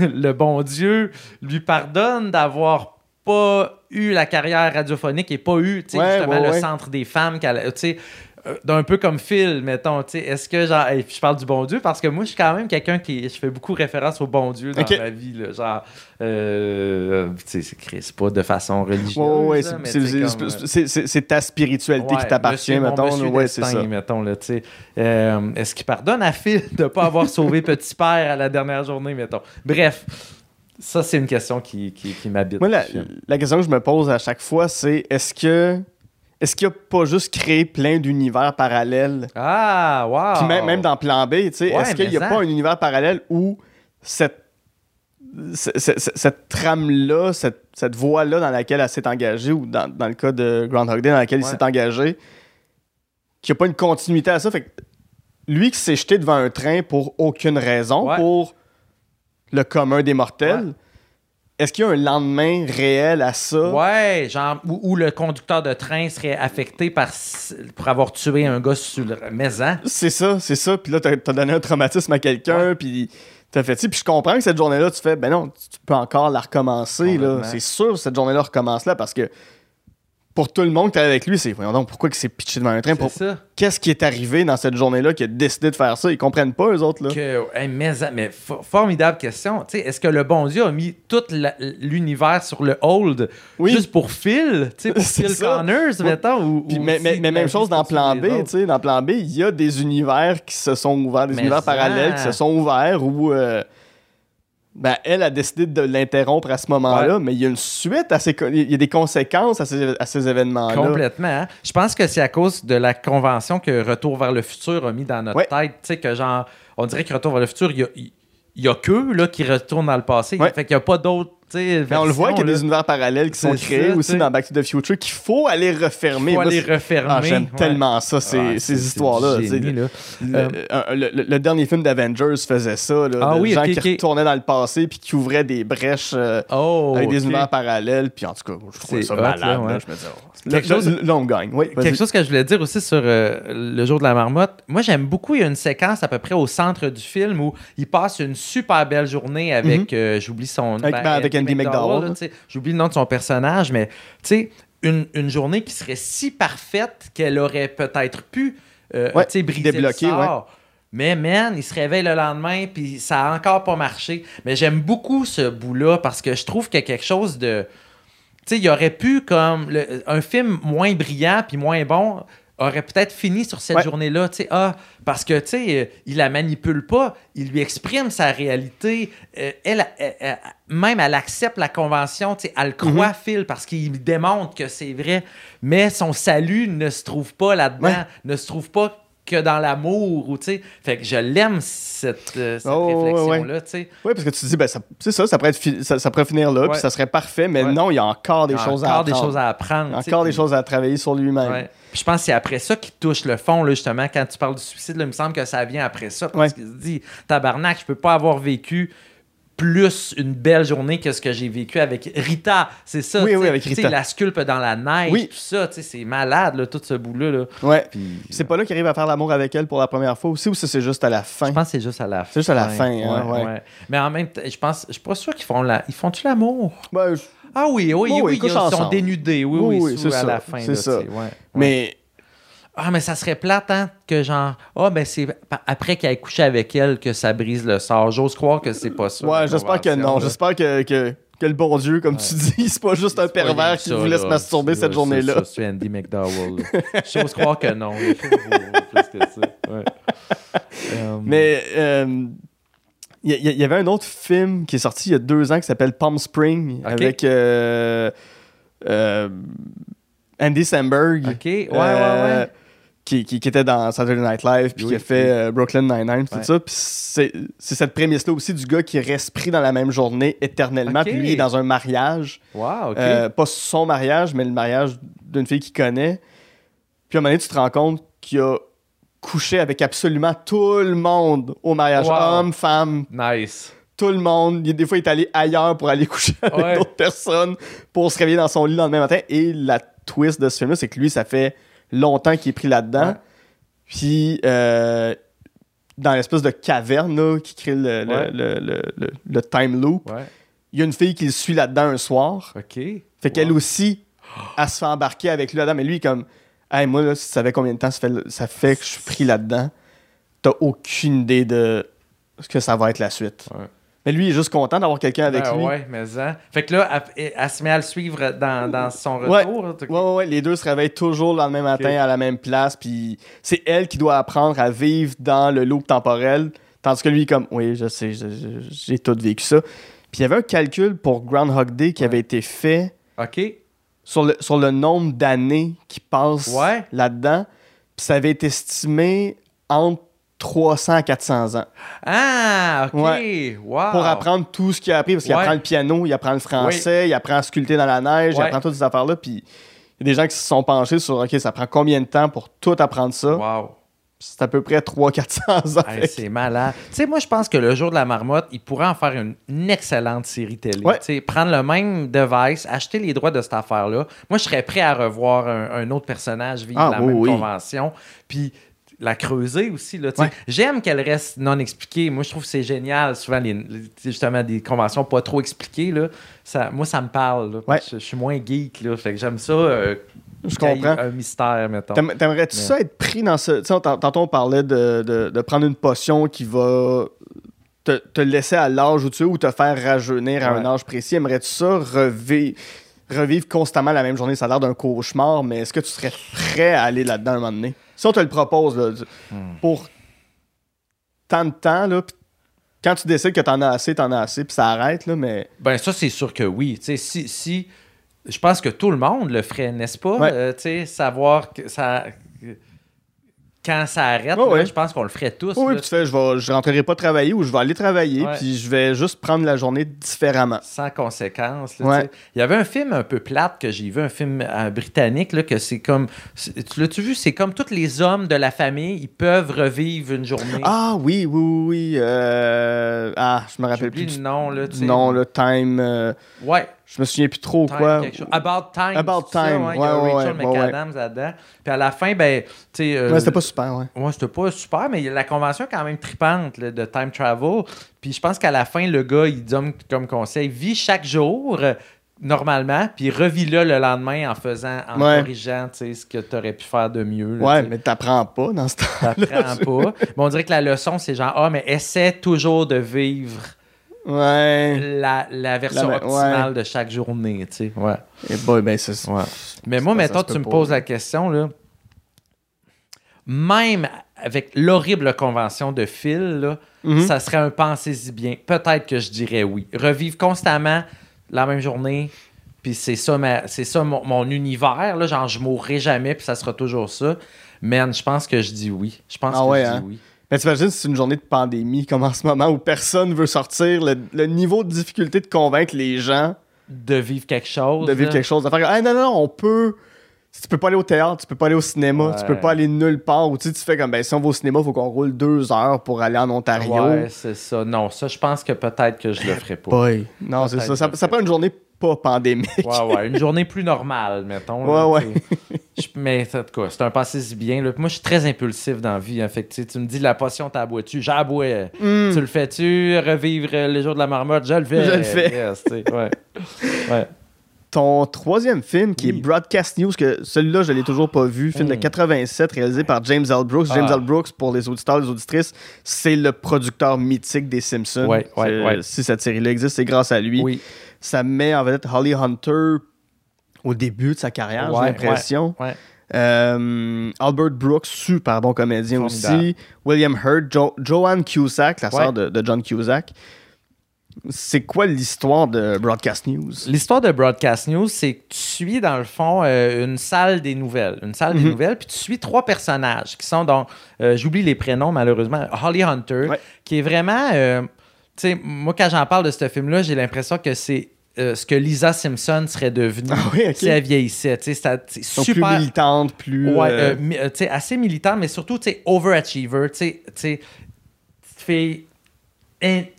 le bon Dieu lui pardonne d'avoir pas eu la carrière radiophonique et pas eu, tu sais, Ouais, justement, ouais, le ouais. centre des femmes, qu'elle, tu sais, d'un peu comme Phil, mettons, tu sais, est-ce que genre, et puis je parle du bon Dieu? Parce que moi, je suis quand même quelqu'un qui, je fais beaucoup référence au bon Dieu dans ma vie, là, genre, euh, tu sais, c'est- pas de façon religieuse, Ouais, ouais, c'est- euh, ta spiritualité Ouais, qui t'appartient, mon mettons. là. Ouais, c'est ça. mettons, là, tu sais. Euh, Est-ce qu'il pardonne à Phil de ne pas avoir sauvé [laughs] Petit Père à la dernière journée, mettons? Bref, ça, c'est une question qui, qui, qui m'habite. Moi, la question que je me pose à chaque fois, c'est est-ce que est-ce qu'il a pas juste créé plein d'univers parallèles? Ah, wow! Puis même, même dans Plan B, tu sais, Ouais, est-ce qu'il n'y a pas ça. un univers parallèle où cette, cette, trame-là, cette cette voie-là dans laquelle elle s'est engagée, ou dans, dans le cas de Groundhog Day, dans laquelle il s'est engagé, qu'il n'y a pas une continuité à ça? Fait que lui qui s'est jeté devant un train pour aucune raison, Ouais. pour le commun des mortels, Ouais. Est-ce qu'il y a un lendemain réel à ça? Ouais, genre, où, où le conducteur de train serait affecté par, pour avoir tué un gars sur le maison? C'est ça, c'est ça. Puis là, t'as as donné un traumatisme à quelqu'un, puis t'as fait. Puis je comprends que cette journée-là, tu fais, ben non, tu peux encore la recommencer. C'est sûr, cette journée-là recommence là, parce que pour tout le monde qui était avec lui, c'est, voyons donc, pourquoi il s'est pitché devant un train? Pour- ça. Qu'est-ce qui est arrivé dans cette journée-là qui a décidé de faire ça? Ils comprennent pas, eux autres, là. Que, hey, mais, mais fo- formidable question. Est-ce que le bon Dieu a mis tout l'univers sur le hold Oui. juste pour Phil? Pour [laughs] Phil ça. Connors, mettons? Ou, Puis, ou mais, même chose se dans plan B, autres? tu sais, dans plan B, il y a des univers qui se sont ouverts, des Mais univers ça. parallèles qui se sont ouverts où euh, ben, elle a décidé de l'interrompre à ce moment-là, mais il y a une suite à ces, il y a des conséquences à ces, à ces événements-là. Complètement. hein. Je pense que c'est à cause de la convention que Retour vers le futur a mis dans notre Ouais. tête. Tu sais, que genre, on dirait que Retour vers le futur, il y a, y a qu'eux là, qui retournent dans le passé. Ouais. Fait qu'il n'y a pas d'autres. Mais on le voit qu'il y a des univers parallèles qui sont créés ça, aussi dans Back to the Future qu'il faut aller refermer. Faut Moi, aller refermer. Ah, J'aime ouais. tellement ça, ces, Ah, histoires-là. Le, Euh, un- le- le- le dernier film d'Avengers faisait ça. Là, Ah de oui, gens qui ok. retournaient dans le passé puis qui ouvraient des brèches euh, Oh, avec des univers parallèles. Puis en tout cas, je trouvais ça hot, malade. ouais. Je me oh, Quelque chose- gagne. Oui. Quelque chose que je voulais dire aussi sur euh, le jour de la marmotte. Moi, j'aime beaucoup. Il y a une séquence à peu près au centre du film où il passe une super belle journée avec, euh, j'oublie son Mhm. Avec- ben, avec Andy McDowell. J'oublie le nom de son personnage, mais tu sais, une, une journée qui serait si parfaite qu'elle aurait peut-être pu euh, Ouais, briser débloquer, le sort. Mais man, il se réveille le lendemain puis ça a encore pas marché. Mais j'aime beaucoup ce bout-là parce que je trouve qu'il y a quelque chose de tu sais, il aurait pu, comme le- un film moins brillant puis moins bon, aurait peut-être fini sur cette Ouais. journée-là. Tu sais, ah, parce que, tu sais, euh, il la manipule pas, il lui exprime sa réalité. Euh, elle, elle- elle- même, elle accepte la convention, tu sais, elle croit, Mhm. Phil, parce qu'il démontre que c'est vrai. Mais son salut ne se trouve pas là-dedans, Ouais. ne se trouve pas que dans l'amour, ou tu sais. Fait que je l'aime, cette, euh, cette Oh, ouais. réflexion-là, tu sais. Oui, parce que tu te dis, ben, c'est ça, ça pourrait, être ça, ça pourrait finir là, puis ça serait parfait, mais non, il y a encore des Il y a choses à encore des choses à apprendre. Encore des choses à travailler sur lui-même. Ouais. Puis je pense que c'est après ça qu'il touche le fond, là, justement, quand tu parles du suicide, là, il me semble que ça vient après ça. Parce Ouais. qu'il se dit, tabarnak, je peux pas avoir vécu plus une belle journée que ce que j'ai vécu avec Rita. C'est ça. Oui, oui, avec Rita. la sculpe dans la neige, Oui. tout ça. tu sais, C'est malade, là, tout ce bout-là. là. Ouais. Puis, C'est pas là qu'il arrive à faire l'amour avec elle pour la première fois aussi, ou ça, c'est juste à la fin? je pense que c'est juste à la fin. C'est juste à la fin, hein, ouais. Mais en même temps, je pense, je suis pas sûr qu'ils font la, ils font-tu l'amour? Ben, je- Ah oui, oui, Oui, oui, ils sont dénudés, oui, Oui, oui, sous- à ça, la fin. c'est ça. ouais, ouais. Mais Ah, mais ça serait plate, hein, que genre, ah, ben c'est après qu'il ait couché avec elle que ça brise le sort. J'ose croire que c'est pas ça. ouais, j'espère que non. J'espère que, que, que le bon Dieu, comme tu dis, [laughs] c'est pas juste un pervers qui ça, voulait là. se masturber cette journée-là. ça, C'est Andy McDowell. J'ose croire que non. [laughs] Plus que ça. Ouais. Euh, Mais euh, il y, y avait un autre film qui est sorti il y a deux ans qui s'appelle Palm Spring avec euh, euh, Andy Samberg. Ok, ouais, euh, ouais, ouais. Qui, qui, qui était dans Saturday Night Live, puis Oui, qui a fait oui. Brooklyn Nine-Nine, tout Ouais. ça. Puis c'est c'est cette prémisse-là aussi du gars qui reste pris dans la même journée éternellement, puis lui il est dans un mariage. Wow, ok. Euh, pas son mariage, mais le mariage d'une fille qu'il connaît. Puis à un moment donné, tu te rends compte qu'il a couché avec absolument tout le monde au mariage. Wow. Hommes, femmes, nice. tout le monde. Il- Des fois, il est allé ailleurs pour aller [laughs] coucher avec Ouais. d'autres personnes pour se réveiller dans son lit le lendemain matin. Et la twist de ce film-là, c'est que lui, ça fait longtemps qu'il est pris là-dedans. Ouais. Puis, euh, dans l'espèce de caverne là, qui crée le, le- Ouais. le- le- time loop, il y a une fille qui le suit là-dedans un soir. Ok. Fait qu'elle aussi, elle se fait embarquer avec lui là-dedans. Mais lui, comme, hey, moi, là, si tu savais combien de temps ça fait, ça fait que je suis pris là-dedans, t'as aucune idée de ce que ça va être la suite. Ouais. Mais lui, il est juste content d'avoir quelqu'un avec Ben lui. Ouais, mais ça. Fait que là, elle, elle se met à le suivre dans, dans son retour. Ouais, ouais, ouais, les deux se réveillent toujours le lendemain matin à la même place, puis c'est elle qui doit apprendre à vivre dans le loop temporel, tandis que lui, comme, oui, je sais, j'ai tout vécu ça. Puis il y avait un calcul pour Groundhog Day qui Ouais. avait été fait OK. Sur le, sur le nombre d'années qui passent Ouais. là-dedans. Puis ça avait été estimé entre 300 à 400 ans. Ah, OK. Ouais. Wow. Pour apprendre tout ce qu'il a appris, parce qu'il Ouais. apprend le piano, il apprend le français, il apprend à sculpter dans la neige, il apprend toutes ces affaires-là. Puis il y a des gens qui se sont penchés sur, OK, ça prend combien de temps pour tout apprendre ça? Wow. C'est à peu près 300-400 ans. Hey, c'est malade. Tu sais, moi, je pense que le jour de la marmotte, il pourrait en faire une, une excellente série télé. Ouais. Prendre le même device, acheter les droits de cette affaire-là. Moi, je serais prêt à revoir un, un autre personnage vivre Ah, la oui, même oui. convention. Puis la creuser aussi. Là. Ouais. J'aime qu'elle reste non expliquée. Moi, je trouve que c'est génial. Souvent, les, justement, des conventions pas trop expliquées. Là, ça, moi, ça me parle. là. Ouais. Je, je suis moins geek. Là, fait que j'aime ça. euh, Je comprends. Un mystère, mettons. T'aim- T'aimerais-tu Mais- ça être pris dans ce. Tu sais, on t'en- tantôt on parlait de, de- de prendre une potion qui va te, te laisser à l'âge où tu es ou te faire rajeunir à un âge précis. Aimerais-tu ça revivre, revivre constamment la même journée? Ça a l'air d'un cauchemar, mais est-ce que tu serais prêt à aller là-dedans un moment donné? Si on te le propose, là, Hmm. pour tant de temps, là, pis quand tu décides que t'en as assez, t'en as assez, puis ça arrête, là, mais. Ben ça, c'est sûr que oui. Tu sais, si, si, je pense que tout le monde le ferait, n'est-ce pas? Ouais. Euh, tu sais, savoir que ça... Quand ça arrête, Ouais, là, ouais. je pense qu'on le ferait tous. Oui, puis tu fais, je, vais, je rentrerai pas travailler ou je vais aller travailler, puis je vais juste prendre la journée différemment. sans conséquence. là. Il y avait un film un peu plate que j'ai vu, un film euh, britannique, là, que c'est comme... Tu l'as-tu vu? C'est comme tous les hommes de la famille, ils peuvent revivre une journée. Ah oui, oui, oui, oui. euh, Ah, je me rappelle plus du nom, là, tu nom, le time. Ouais. Je me souviens plus trop Time quoi. About Time. About Time, ouais, Il y a ouais, ouais, Rachel ouais. McAdams là-dedans. Puis à la fin, ben, tu sais... euh, c'était pas super, ouais. Ouais, c'était pas super, mais la convention est quand même tripante là, de time travel. Puis je pense qu'à la fin, le gars, il donne comme conseil vis chaque jour euh, normalement, puis revis-le le lendemain en faisant, en Ouais. corrigeant tu sais, ce que tu aurais pu faire de mieux. là, Ouais, mais t'apprends pas dans ce temps. T'apprends pas. Mais on dirait que la leçon, c'est genre, ah, mais essaie toujours de vivre Ouais. la, la version La- optimale de chaque journée, tu sais. Ouais. Et boy, ben c'est Ouais. Mais moi, se tu me poses la question, là. Même avec l'horrible convention de Phil, là, Mhm. ça serait un pensez-y bien. Peut-être que je dirais oui. Revivre constamment la même journée, puis c'est ça, ma- c'est ça mon, mon univers, là, genre je mourrai jamais, puis ça sera toujours ça. Man, je pense que je dis oui. Je pense Ah que ouais, je hein? dis oui. Mais t'imagines, c'est une journée de pandémie comme en ce moment où personne veut sortir, le, le niveau de difficulté de convaincre les gens De vivre quelque chose. de vivre là. quelque chose, de faire ah non, non, on peut. Si tu peux pas aller au théâtre, tu peux pas aller au cinéma, tu peux Ouais. pas aller nulle part. Ou tu sais, tu fais comme ben si on va au cinéma, il faut qu'on roule deux heures pour aller en Ontario. Ouais, c'est ça. Non, ça, je pense que peut-être que je le ferai pas. Boy. Non, c'est ça. Ça, ça prend une journée pas pandémique. Ouais, ouais. Une journée plus normale, mettons. [laughs] là, Ouais, tu sais. Je- mais en tout cas, c'est un passé si bien. là. Moi, je suis très impulsif dans la vie. hein. Fait que, tu me dis la potion, t'as bois-tu? J'en bois. Hmm. Tu le fais-tu? Revivre les jours de la marmotte? Je le fais. Je le fais. Yes, tu sais, ouais. ouais. Ton troisième film, qui Oui. est Broadcast News, que celui-là, je l'ai toujours pas vu, film de Mm. 87, réalisé par James L. Brooks. James Ah. L. Brooks, pour les auditeurs les auditrices, c'est le producteur mythique des Simpsons. Ouais, ouais. Si cette série-là existe, c'est grâce à lui. Oui. Ça met en vedette Holly Hunter au début de sa carrière, Ouais, j'ai l'impression. ouais. Euh, Albert Brooks, super bon comédien Formidable. aussi. William Hurt, Jo- Joanne Cusack, la sœur de, de John Cusack. C'est quoi l'histoire de Broadcast News? L'histoire de Broadcast News, c'est que tu suis, dans le fond, euh, une salle des nouvelles. Une salle Mhm. des nouvelles, puis tu suis trois personnages qui sont donc, euh, j'oublie les prénoms malheureusement, Holly Hunter, Ouais. qui est vraiment, euh, tu sais, moi quand j'en parle de ce film-là, j'ai l'impression que c'est euh, ce que Lisa Simpson serait devenue Ah oui, si elle vieillissait. Plus super. plus. Ouais, euh, euh, mi- tu sais, assez militant, mais surtout, overachiever, fille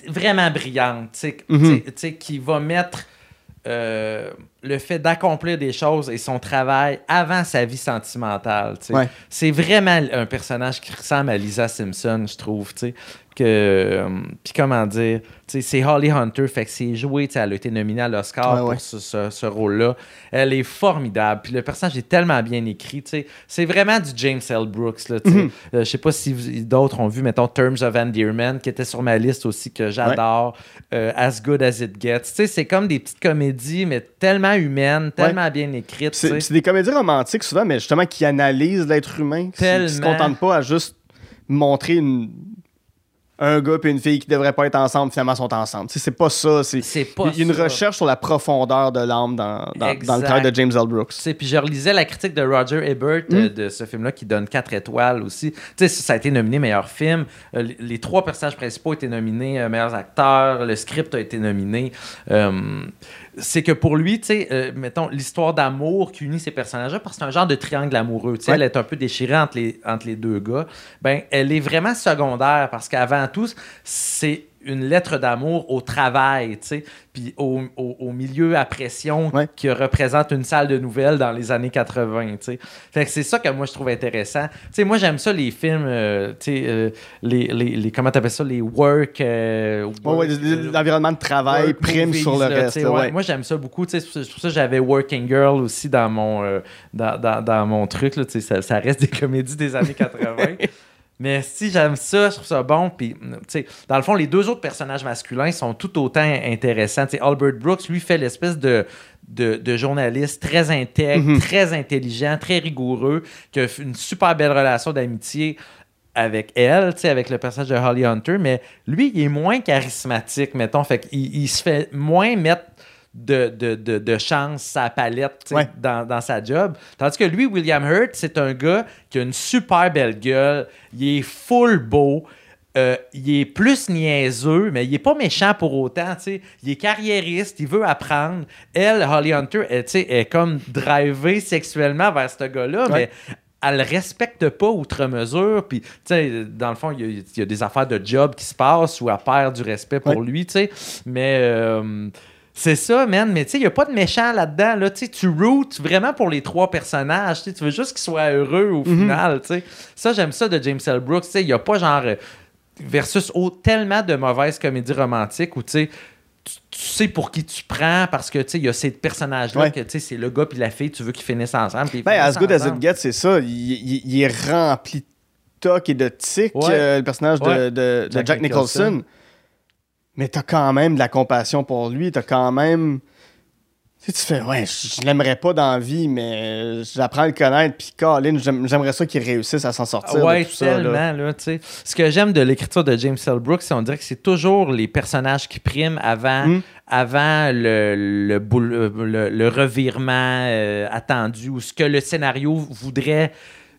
vraiment brillante, Mhm. qui va mettre euh, le fait d'accomplir des choses et son travail avant sa vie sentimentale. Ouais. C'est vraiment un personnage qui ressemble à Lisa Simpson, je trouve, que... euh, Puis comment dire, tu sais, c'est Holly Hunter, fait que c'est joué, tu sais, elle a été nominée à l'Oscar Ouais, pour ouais. ce, ce- ce rôle-là. Elle est formidable. Puis le personnage est tellement bien écrit. tu sais. C'est vraiment du James L. Brooks. Là, tu sais. Euh, je sais pas si d'autres ont vu, mettons, Terms of Endearment, qui était sur ma liste aussi, que j'adore. Euh, as Good as It Gets. Tu sais, C'est comme des petites comédies, mais tellement humaines, tellement bien écrites. C'est des comédies romantiques souvent, mais justement qui analysent l'être humain, qui, qui se contentent pas à juste montrer une un gars et une fille qui devraient pas être ensemble, finalement sont ensemble. C'est pas ça. C'est il y a une ça. recherche sur la profondeur de l'âme dans, dans, dans le travail de James L. Brooks. Puis je relisais la critique de Roger Ebert euh, Hmm. de ce film-là qui donne 4 étoiles aussi. Tu sais, ça a été nominé meilleur film. Euh, les, les trois personnages principaux ont été nominés euh, meilleurs acteurs. Le script a été nominé. C'est que pour lui, tu sais, euh, mettons, l'histoire d'amour qui unit ces personnages-là, parce que c'est un genre de triangle amoureux. Tu sais, Ouais. elle est un peu déchirée entre les, entre les deux gars. Ben, elle est vraiment secondaire parce qu'avant tout, c'est une lettre d'amour au travail, tu sais, puis au, au- au milieu à pression Ouais. qui représente une salle de nouvelles dans les années 80, tu sais. Fait que c'est ça que moi je trouve intéressant. Tu sais, moi j'aime ça les films, euh, tu sais, euh, les, les, les- comment t'appelles ça, les work, euh, Ouais, ouais, work, L'environnement de travail prime movies, sur le là, reste. là. Moi, j'aime ça beaucoup. tu sais, C'est pour ça- que j'avais Working Girl aussi dans mon, euh, dans, dans- dans mon truc. Là, tu sais, ça, ça reste des comédies des années 80. [laughs] Mais si j'aime ça, je trouve ça bon. Puis, dans le fond, les deux autres personnages masculins sont tout autant intéressants. Albert Brooks, lui, fait l'espèce de, de, de journaliste très intègre, Mhm. très intelligent, très rigoureux, qui a une super belle relation d'amitié avec elle, avec le personnage de Holly Hunter, mais lui, il est moins charismatique, mettons. Fait qu'il il se fait moins mettre de, de, de, de chance sa palette Ouais. dans, dans sa job. Tandis que lui, William Hurt, c'est un gars qui a une super belle gueule, il est full beau. euh, il est plus niaiseux, mais il est pas méchant pour autant. Il est carriériste, il veut apprendre. Elle, Holly Hunter, elle, est comme drivée sexuellement vers ce gars-là, Ouais. mais elle le respecte pas outre mesure. Puis, dans le fond, il y, a, il y a des affaires de job qui se passent où elle perd du respect pour Ouais. lui, tu sais. Mais euh, c'est ça, man. Mais tu sais, il n'y a pas de méchant là-dedans. Là. Tu routes vraiment pour les trois personnages. Tu veux juste qu'ils soient heureux au Mhm. final, tu sais. Ça, j'aime ça de James L. Brooks. Il n'y a pas genre... euh, versus au- tellement de mauvaises comédies romantiques où, tu sais, tu, sais pour qui tu prends parce que tu sais il y a ces personnages là Ouais. que tu sais c'est le gars puis la fille tu veux qu'ils finissent ensemble Ben, finissent as good as it gets, c'est ça. Il, il- il est rempli de toc et de Ouais. euh, le personnage de, Ouais. de- de Jack Jack, Nicholson. Nicholson. Mais t'as quand même de la compassion pour lui. T'as quand même. Tu sais, tu fais, ouais, je, je l'aimerais pas dans la vie, mais j'apprends à le connaître. Puis, Colin, j'aime- j'aimerais ça qu'il réussisse à s'en sortir. Ouais, de tout ça, tellement, là. là, tu sais. Ce que j'aime de l'écriture de James L. Brooks, c'est on dirait que c'est toujours les personnages qui priment avant, Mm. avant le, le, boule- le- le revirement euh, attendu ou ce que le scénario voudrait.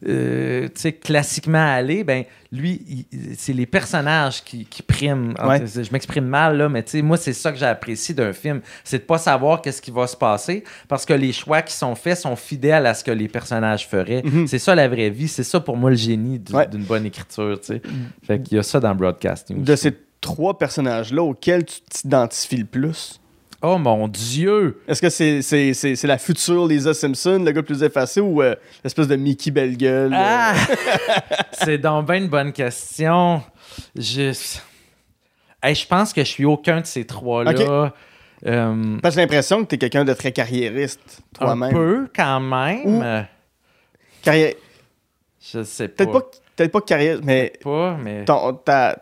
Euh, tu sais, classiquement aller, ben lui, c'est les personnages qui, qui priment. En- Ouais. Je m'exprime mal, là, mais tu sais, moi, c'est ça que j'apprécie d'un film. C'est de pas savoir qu'est-ce qui va se passer parce que les choix qui sont faits sont fidèles à ce que les personnages feraient. Mhm. C'est ça la vraie vie. C'est ça pour moi le génie Ouais. d'une bonne écriture, tu sais. Fait qu'il y a ça dans Broadcasting. De ces trois personnages-là auxquels tu t'identifies le plus. Oh mon Dieu! Est-ce que c'est c'est- c'est- c'est la future Lisa Simpson, le gars le plus effacé, ou euh, l'espèce de Mickey belle gueule? euh? Ah! [laughs] c'est donc bien une bonne question. Je... Hey, je pense que je suis aucun de ces trois-là. Euh, Parce que j'ai l'impression que t'es quelqu'un de très carriériste, un toi-même. peu, quand même. Ou- Carrière... Je sais pas. Peut-être pas, peut-être pas carrière, mais Pas, mais... ton- ta,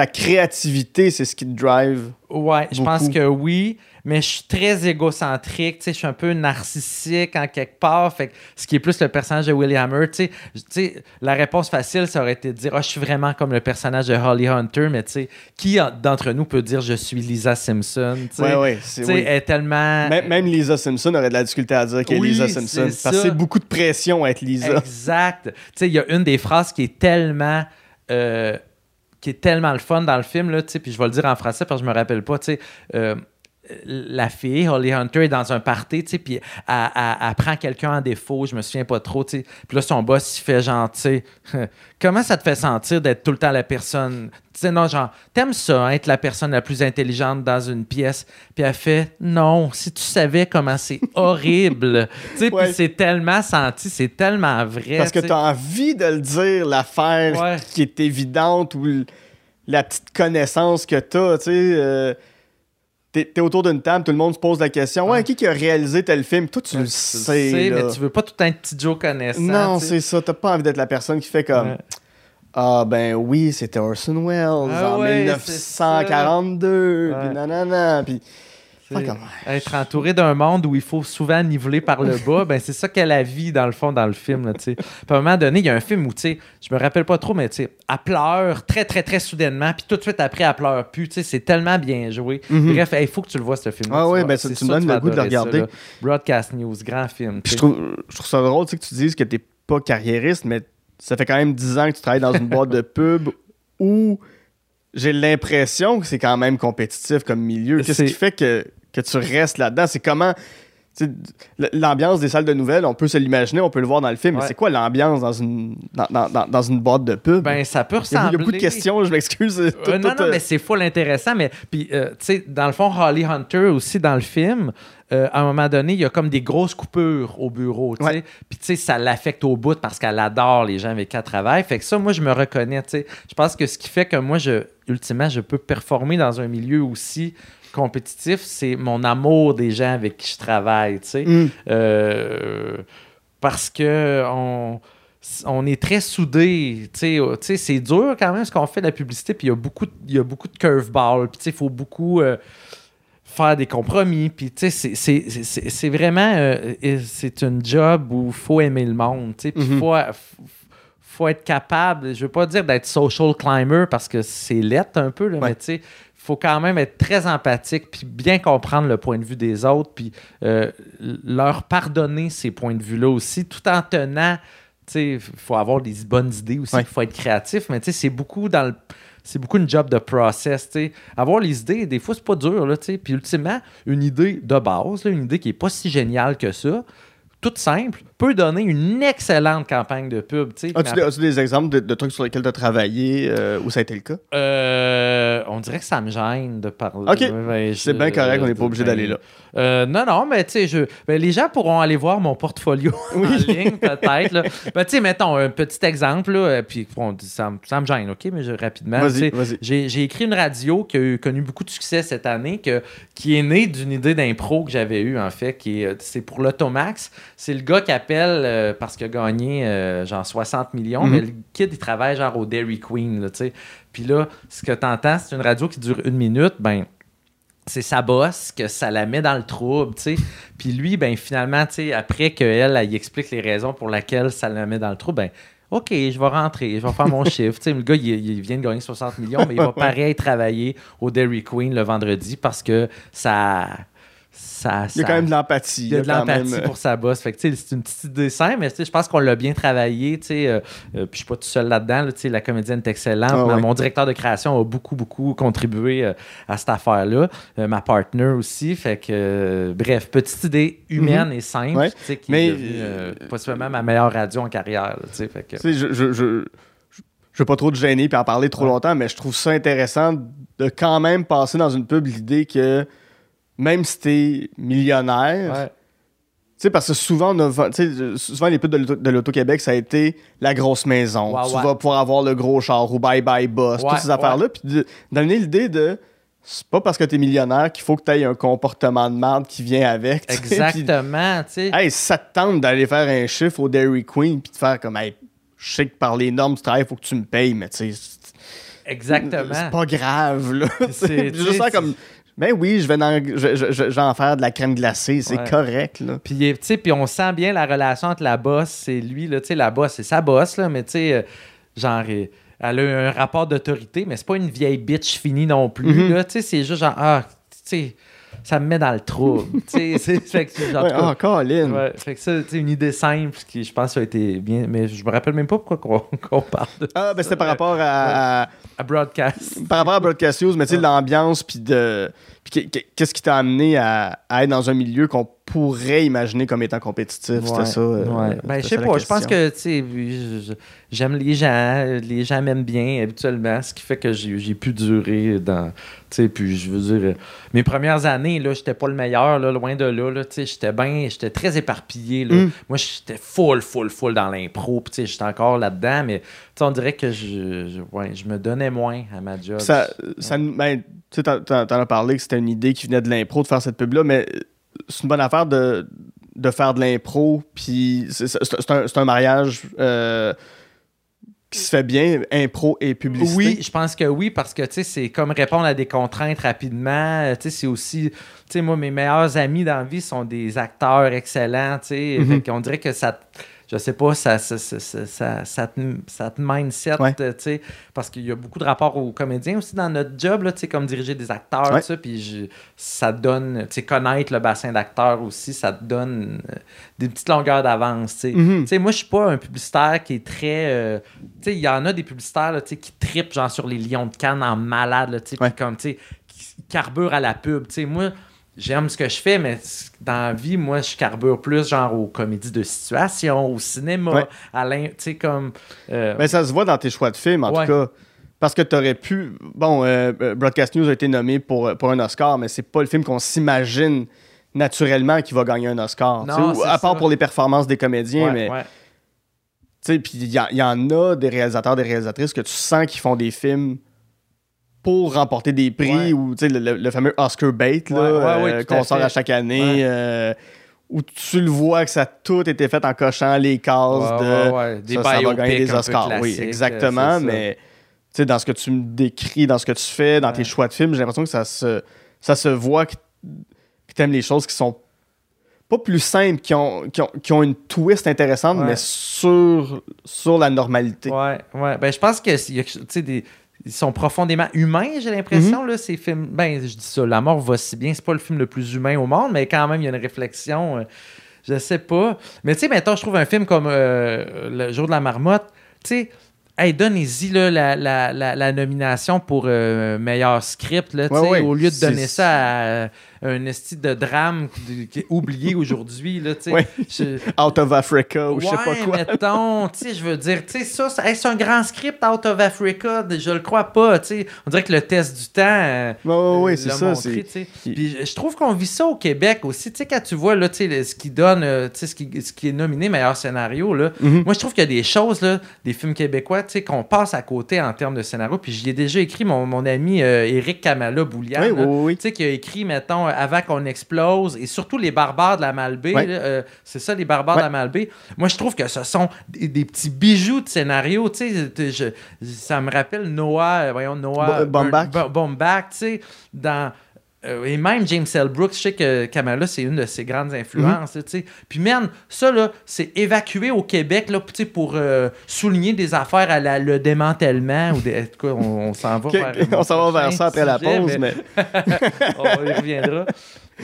ta créativité, c'est ce qui te drive. Ouais, je pense que oui, mais je suis très égocentrique, tu sais, je suis un peu narcissique en quelque part, fait que ce qui est plus le personnage de William Hurt, tu sais, la réponse facile, ça aurait été de dire, ah, je suis vraiment comme le personnage de Holly Hunter, mais tu sais, qui en- d'entre nous peut dire je suis Lisa Simpson, tu sais, Ouais, ouais. oui. elle est tellement... Même, même Lisa Simpson aurait de la difficulté à dire qu'elle est Oui, Lisa Simpson. ça. Parce que c'est beaucoup de pression à être Lisa. Exact. Tu sais, il y a une des phrases qui est tellement. euh, qui est tellement le fun dans le film, là, tu sais, puis je vais le dire en français parce que je me rappelle pas, tu sais. euh, la fille, Holly Hunter, est dans un party, tu sais, puis elle, elle- elle prend quelqu'un en défaut, je me souviens pas trop, tu sais. Puis là, son boss, il fait genre, tu sais, [laughs] comment ça te fait sentir d'être tout le temps la personne, tu sais, non, genre, t'aimes ça, hein, être la personne la plus intelligente dans une pièce? Puis elle fait, non, si tu savais comment c'est [laughs] horrible, tu sais, Ouais. puis c'est tellement senti, c'est tellement vrai. Parce que tu sais. tu as envie de le dire, l'affaire Ouais. qui est évidente ou la petite connaissance que tu as. Tu sais, euh, t'es, t'es autour d'une table, tout le monde se pose la question Ouais, qui, qui a réalisé tel film? Toi, tu Ouais, le tu sais. là. mais tu veux pas tout un petit Joe connaissant. non, sais. c'est ça. T'as pas envie d'être la personne qui fait comme Ouais. Ah, ben oui, c'était Orson Welles Ah en ouais, 1942. c'est Puis nanana. Puis être entouré d'un monde où il faut souvent niveler par le bas, ben c'est ça qu'est la vie, dans le fond, dans le film. Là, Puis à un moment donné, il y a un film où, tu je me rappelle pas trop, mais tu elle pleure très, très, très soudainement, puis tout de suite après, elle pleure plus. Tu c'est tellement bien joué. Mhm. Bref, il faut que tu le vois, ce film. Ah oui, ben ça, tu me donnes le goût de le regarder. Ça, Broadcast News, grand film. Puis je trouve, je trouve ça drôle tu que tu dises que t'es pas carriériste, mais ça fait quand même 10 ans que tu travailles dans une boîte de pub où j'ai l'impression que c'est quand même compétitif comme milieu. Qu'est-ce qui fait que, que tu restes là-dedans? C'est comment. L'ambiance des salles de nouvelles, on peut se l'imaginer, on peut le voir dans le film, mais c'est quoi l'ambiance dans une, dans, dans- dans- dans une boîte de pub? Ben, ça peut a, il y a ressembler. beaucoup de questions, je m'excuse. Euh, Tout- non, tout, non, euh, mais c'est full intéressant. Mais puis, euh, tu sais, dans le fond, Holly Hunter aussi dans le film, euh, à un moment donné, il y a comme des grosses coupures au bureau, tu sais. Ouais. Puis, tu sais, ça l'affecte au bout parce qu'elle adore les gens avec qui elle travaille. Fait que ça, moi, je me reconnais, tu sais. Je pense que ce qui fait que moi, je, ultimement, je peux performer dans un milieu aussi compétitif, c'est mon amour des gens avec qui je travaille, tu sais. hum, Euh, parce que on, on est très soudés. Tu sais, c'est dur quand même ce qu'on fait de la publicité. Puis il y a beaucoup, il y a beaucoup de curveball. Puis tu sais, il faut beaucoup euh, faire des compromis. Puis tu sais, c'est- vraiment euh, c'est une job où il faut aimer le monde. Tu sais, puis il Mhm. faut, faut être capable. Je veux pas dire d'être social climber parce que c'est lettre un peu, là, Ouais. mais tu sais faut quand même être très empathique puis bien comprendre le point de vue des autres puis euh, leur pardonner ces points de vue-là aussi tout en tenant tu sais il faut avoir des bonnes idées aussi il Ouais. faut être créatif mais tu sais c'est beaucoup dans le c'est beaucoup une job de process, tu sais. Avoir les idées, des fois, c'est pas dur, là, tu sais. Puis ultimement, une idée de base, là, une idée qui est pas si géniale que ça, toute simple, peut donner une excellente campagne de pub. As-tu Mais des, exemples de, de trucs sur lesquels tu as travaillé euh, où ça a été le cas? Euh, on dirait que ça me gêne de parler. Ok. C'est bien correct, on n'est pas obligé d'aller là. euh, non, non, mais tu sais, je... ben, les gens pourront aller voir mon portfolio [laughs] en ligne, peut-être. Ben, tu sais, mettons un petit exemple, là, puis bon, ça, me- ça me gêne, OK, mais je, rapidement. J'ai écrit une radio qui a eu- connu beaucoup de succès cette année, que, qui est née d'une idée d'impro que j'avais eue, en fait, qui est, c'est pour l'Automax. C'est le gars qui appelle euh, parce qu'il a gagné euh, genre 60 millions, Mhm. mais le kid, il travaille genre au Dairy Queen, là, tu sais. Puis là, ce que tu entends, c'est une radio qui dure une minute, ben c'est sa bosse que ça la met dans le trouble, tu sais. Puis lui, ben finalement, tu sais, après qu'elle, elle, explique les raisons pour lesquelles ça la met dans le trouble, ben OK, je vais rentrer, je vais faire mon [laughs] chiffre. Tu sais, le gars, il, il vient de gagner 60 millions, mais il va pareil travailler au Dairy Queen le vendredi parce que ça... ça Il y a ça- quand même de l'empathie. il y a de l'empathie même, pour sa bosse. Fait que, c'est une petite idée simple, mais je pense qu'on l'a bien travaillé. euh, euh, puis je suis pas tout seul là-dedans. là, la comédienne est excellente. Ah. Mon directeur de création a beaucoup, beaucoup contribué euh, à cette affaire-là. Euh, ma partner aussi. Fait que, bref, petite idée humaine et simple, Mhm. Ouais. tu sais, qui Mais, est devenue possiblement ma meilleure radio en carrière. là, fait que, je, je, je, je- je veux pas trop te gêner puis en parler trop Ouais. longtemps, mais je trouve ça intéressant de quand même passer dans une pub l'idée que même si t'es millionnaire, ouais. tu sais, parce que souvent, on a souvent les de l'Auto- de l'Auto-Québec, ça a été la grosse maison. Ouais, tu ouais. vas pouvoir avoir le gros char ou bye bye boss, toutes ces affaires-là. Puis donner l'idée de c'est pas parce que t'es millionnaire qu'il faut que t'aies un comportement de merde qui vient avec. Exactement. tu sais. Hey, ça te tente d'aller faire un chiffre au Dairy Queen puis de faire comme, hey, je sais que par les normes du travail, il faut que tu me payes, mais tu sais, Exactement. c'est pas grave, là. C'est- [laughs] juste ça comme, ben oui, je vais, dans, je, je- en faire de la crème glacée, c'est Ouais. correct, là. Puis, tu sais, puis on sent bien la relation entre la boss et lui. Là, la boss, c'est sa boss, là, mais tu sais, euh, genre, euh, elle a un rapport d'autorité, mais c'est pas une vieille bitch finie non plus. Mhm. là, sais, c'est juste genre, ah, tu sais, ça me met dans le trouble. [laughs] tu sais, c'est- fait que, Ouais, en cas, ah, Colin. ouais, fait que ça, une idée simple qui, je pense, a été bien. Mais je me rappelle même pas pourquoi qu'on [laughs] parle de Ah, ben c'était par rapport à, à- à broadcast. par rapport à Broadcast News, mais tu sais, Ouais. l'ambiance, puis de. Qu'est-ce qui t'a amené à, à être dans un milieu qu'on pourrait imaginer comme étant compétitif, c'était Ouais, ça. euh, ouais. Ben, c'était je sais pas. Je pense que, j'aime les gens. Les gens m'aiment bien habituellement, ce qui fait que j'ai pu durer dans. Tu sais, puis je veux dire, mes premières années, là, j'étais pas le meilleur, là, loin de là, là. Tu sais, j'étais bien, j'étais très éparpillé, là. Mm. Moi, j'étais full, full, full dans l'impro, puis tu sais, j'étais encore là-dedans, mais on dirait que je, je, ouais, je me donnais moins à ma job. Ça, ça, nous- ben, tu sais, t'en, as parlé que c'était une idée qui venait de l'impro de faire cette pub-là, mais c'est une bonne affaire de, de faire de l'impro, puis c'est, un, un mariage euh, qui se fait bien, impro et publicité. Oui, je pense que oui, parce que tu sais, c'est comme répondre à des contraintes rapidement. Euh, Tu sais, c'est aussi. Tu sais, moi, mes meilleurs amis dans la vie sont des acteurs excellents. Tu sais, Mhm. Fait qu'on dirait que ça. Je sais pas, ça, ça, ça, ça, te, ça te mindset, euh, tu sais, parce qu'il y a beaucoup de rapports aux comédiens aussi dans notre job, là, tu sais, comme diriger des acteurs, Ouais. puis je- ça donne, tu sais, connaître le bassin d'acteurs aussi, ça te donne euh, des petites longueurs d'avance, tu sais. Mhm. Tu sais, moi, je suis pas un publicitaire qui est très. euh, tu sais, il y en a des publicitaires là, tu sais, qui tripent genre sur les lions de Cannes en malade, tu sais, Ouais. comme, tu sais, qui carburent à la pub. Tu sais, moi, j'aime ce que je fais, mais dans la vie, moi, je carbure plus genre aux comédies de situation, au cinéma, Ouais. à l'in- tu sais, comme. euh, Ben, ça se voit dans tes choix de films, en Ouais. tout cas. Parce que tu aurais pu. Bon, euh, euh, Broadcast News a été nommé pour, pour un Oscar, mais c'est pas le film qu'on s'imagine naturellement qui va gagner un Oscar. Non, ou- à part ça. pour les performances des comédiens, ouais, mais ouais. tu sais, puis il y, y en a des réalisateurs, des réalisatrices que tu sens qui font des films pour remporter des prix Ouais. ou le, le- le fameux Oscar bait Ouais, euh, qu'on sort à chaque année. Euh, où tu le vois que ça a tout été fait en cochant les cases de. Des ça, ça va biopics gagner des Oscars. Oui, exactement, mais dans ce que tu me décris, dans ce que tu fais, dans tes choix de films, j'ai l'impression que ça se, ça se voit que, tu aimes les choses qui sont pas plus simples, qui ont, qui ont, qui ont une twist intéressante, Ouais. mais sur, sur la normalité. Ouais, ouais. Ben, je pense que y a des- ils sont profondément humains, j'ai l'impression, là, ces films. Ben, je dis ça, La mort va si bien, c'est pas le film le plus humain au monde, mais quand même, il y a une réflexion. euh, je sais pas. Mais tu sais, maintenant, je trouve un film comme euh, Le jour de la marmotte, tu sais. Hey, donnez-y la, la, la, la nomination pour euh, meilleur script, là, tu Ouais, au lieu de donner ça à un esti de drame qui, qui est oublié aujourd'hui. Ouais. Out of Africa ou je sais pas quoi. mettons, je veux dire, ça, ça- est-ce un grand script out of Africa? Je le crois pas, tu sais. On dirait que le test du temps. euh, ouais, ouais, euh, c'est ça. c'est- Puis je trouve qu'on vit ça au Québec aussi. Quand tu vois, là, le- ce qui donne, euh, ce qui, ce qui est nominé meilleur scénario, là. Mhm. Moi, je trouve qu'il y a des choses, là, des films québécois, qu'on passe à côté en termes de scénario. Puis je l'ai déjà écrit, mon, mon ami euh, Éric Kamala Boulian. Oui, oui, oui, oui. Qui a écrit, mettons, euh, Avant qu'on explose, et surtout Les Barbares de la Malbaie. Ouais. euh, c'est ça, Les Barbares Ouais. de la Malbaie. Moi, je trouve que ce sont des, des petits bijoux de scénario. Tu sais, ça me rappelle Noah, euh, voyons, Noah Bo- Baumbach. Bur- Bo- Baumbach, tu sais, dans. Euh, et même James L. Brooks, je sais que Kamala, c'est une de ses grandes influences. Tu sais. Puis, man, ça, là, c'est évacué au Québec là, pour euh, souligner des affaires à la- le démantèlement. ou des, cas, on, on s'en va vers. on va vers ça après la pause, mais, [laughs] on y reviendra.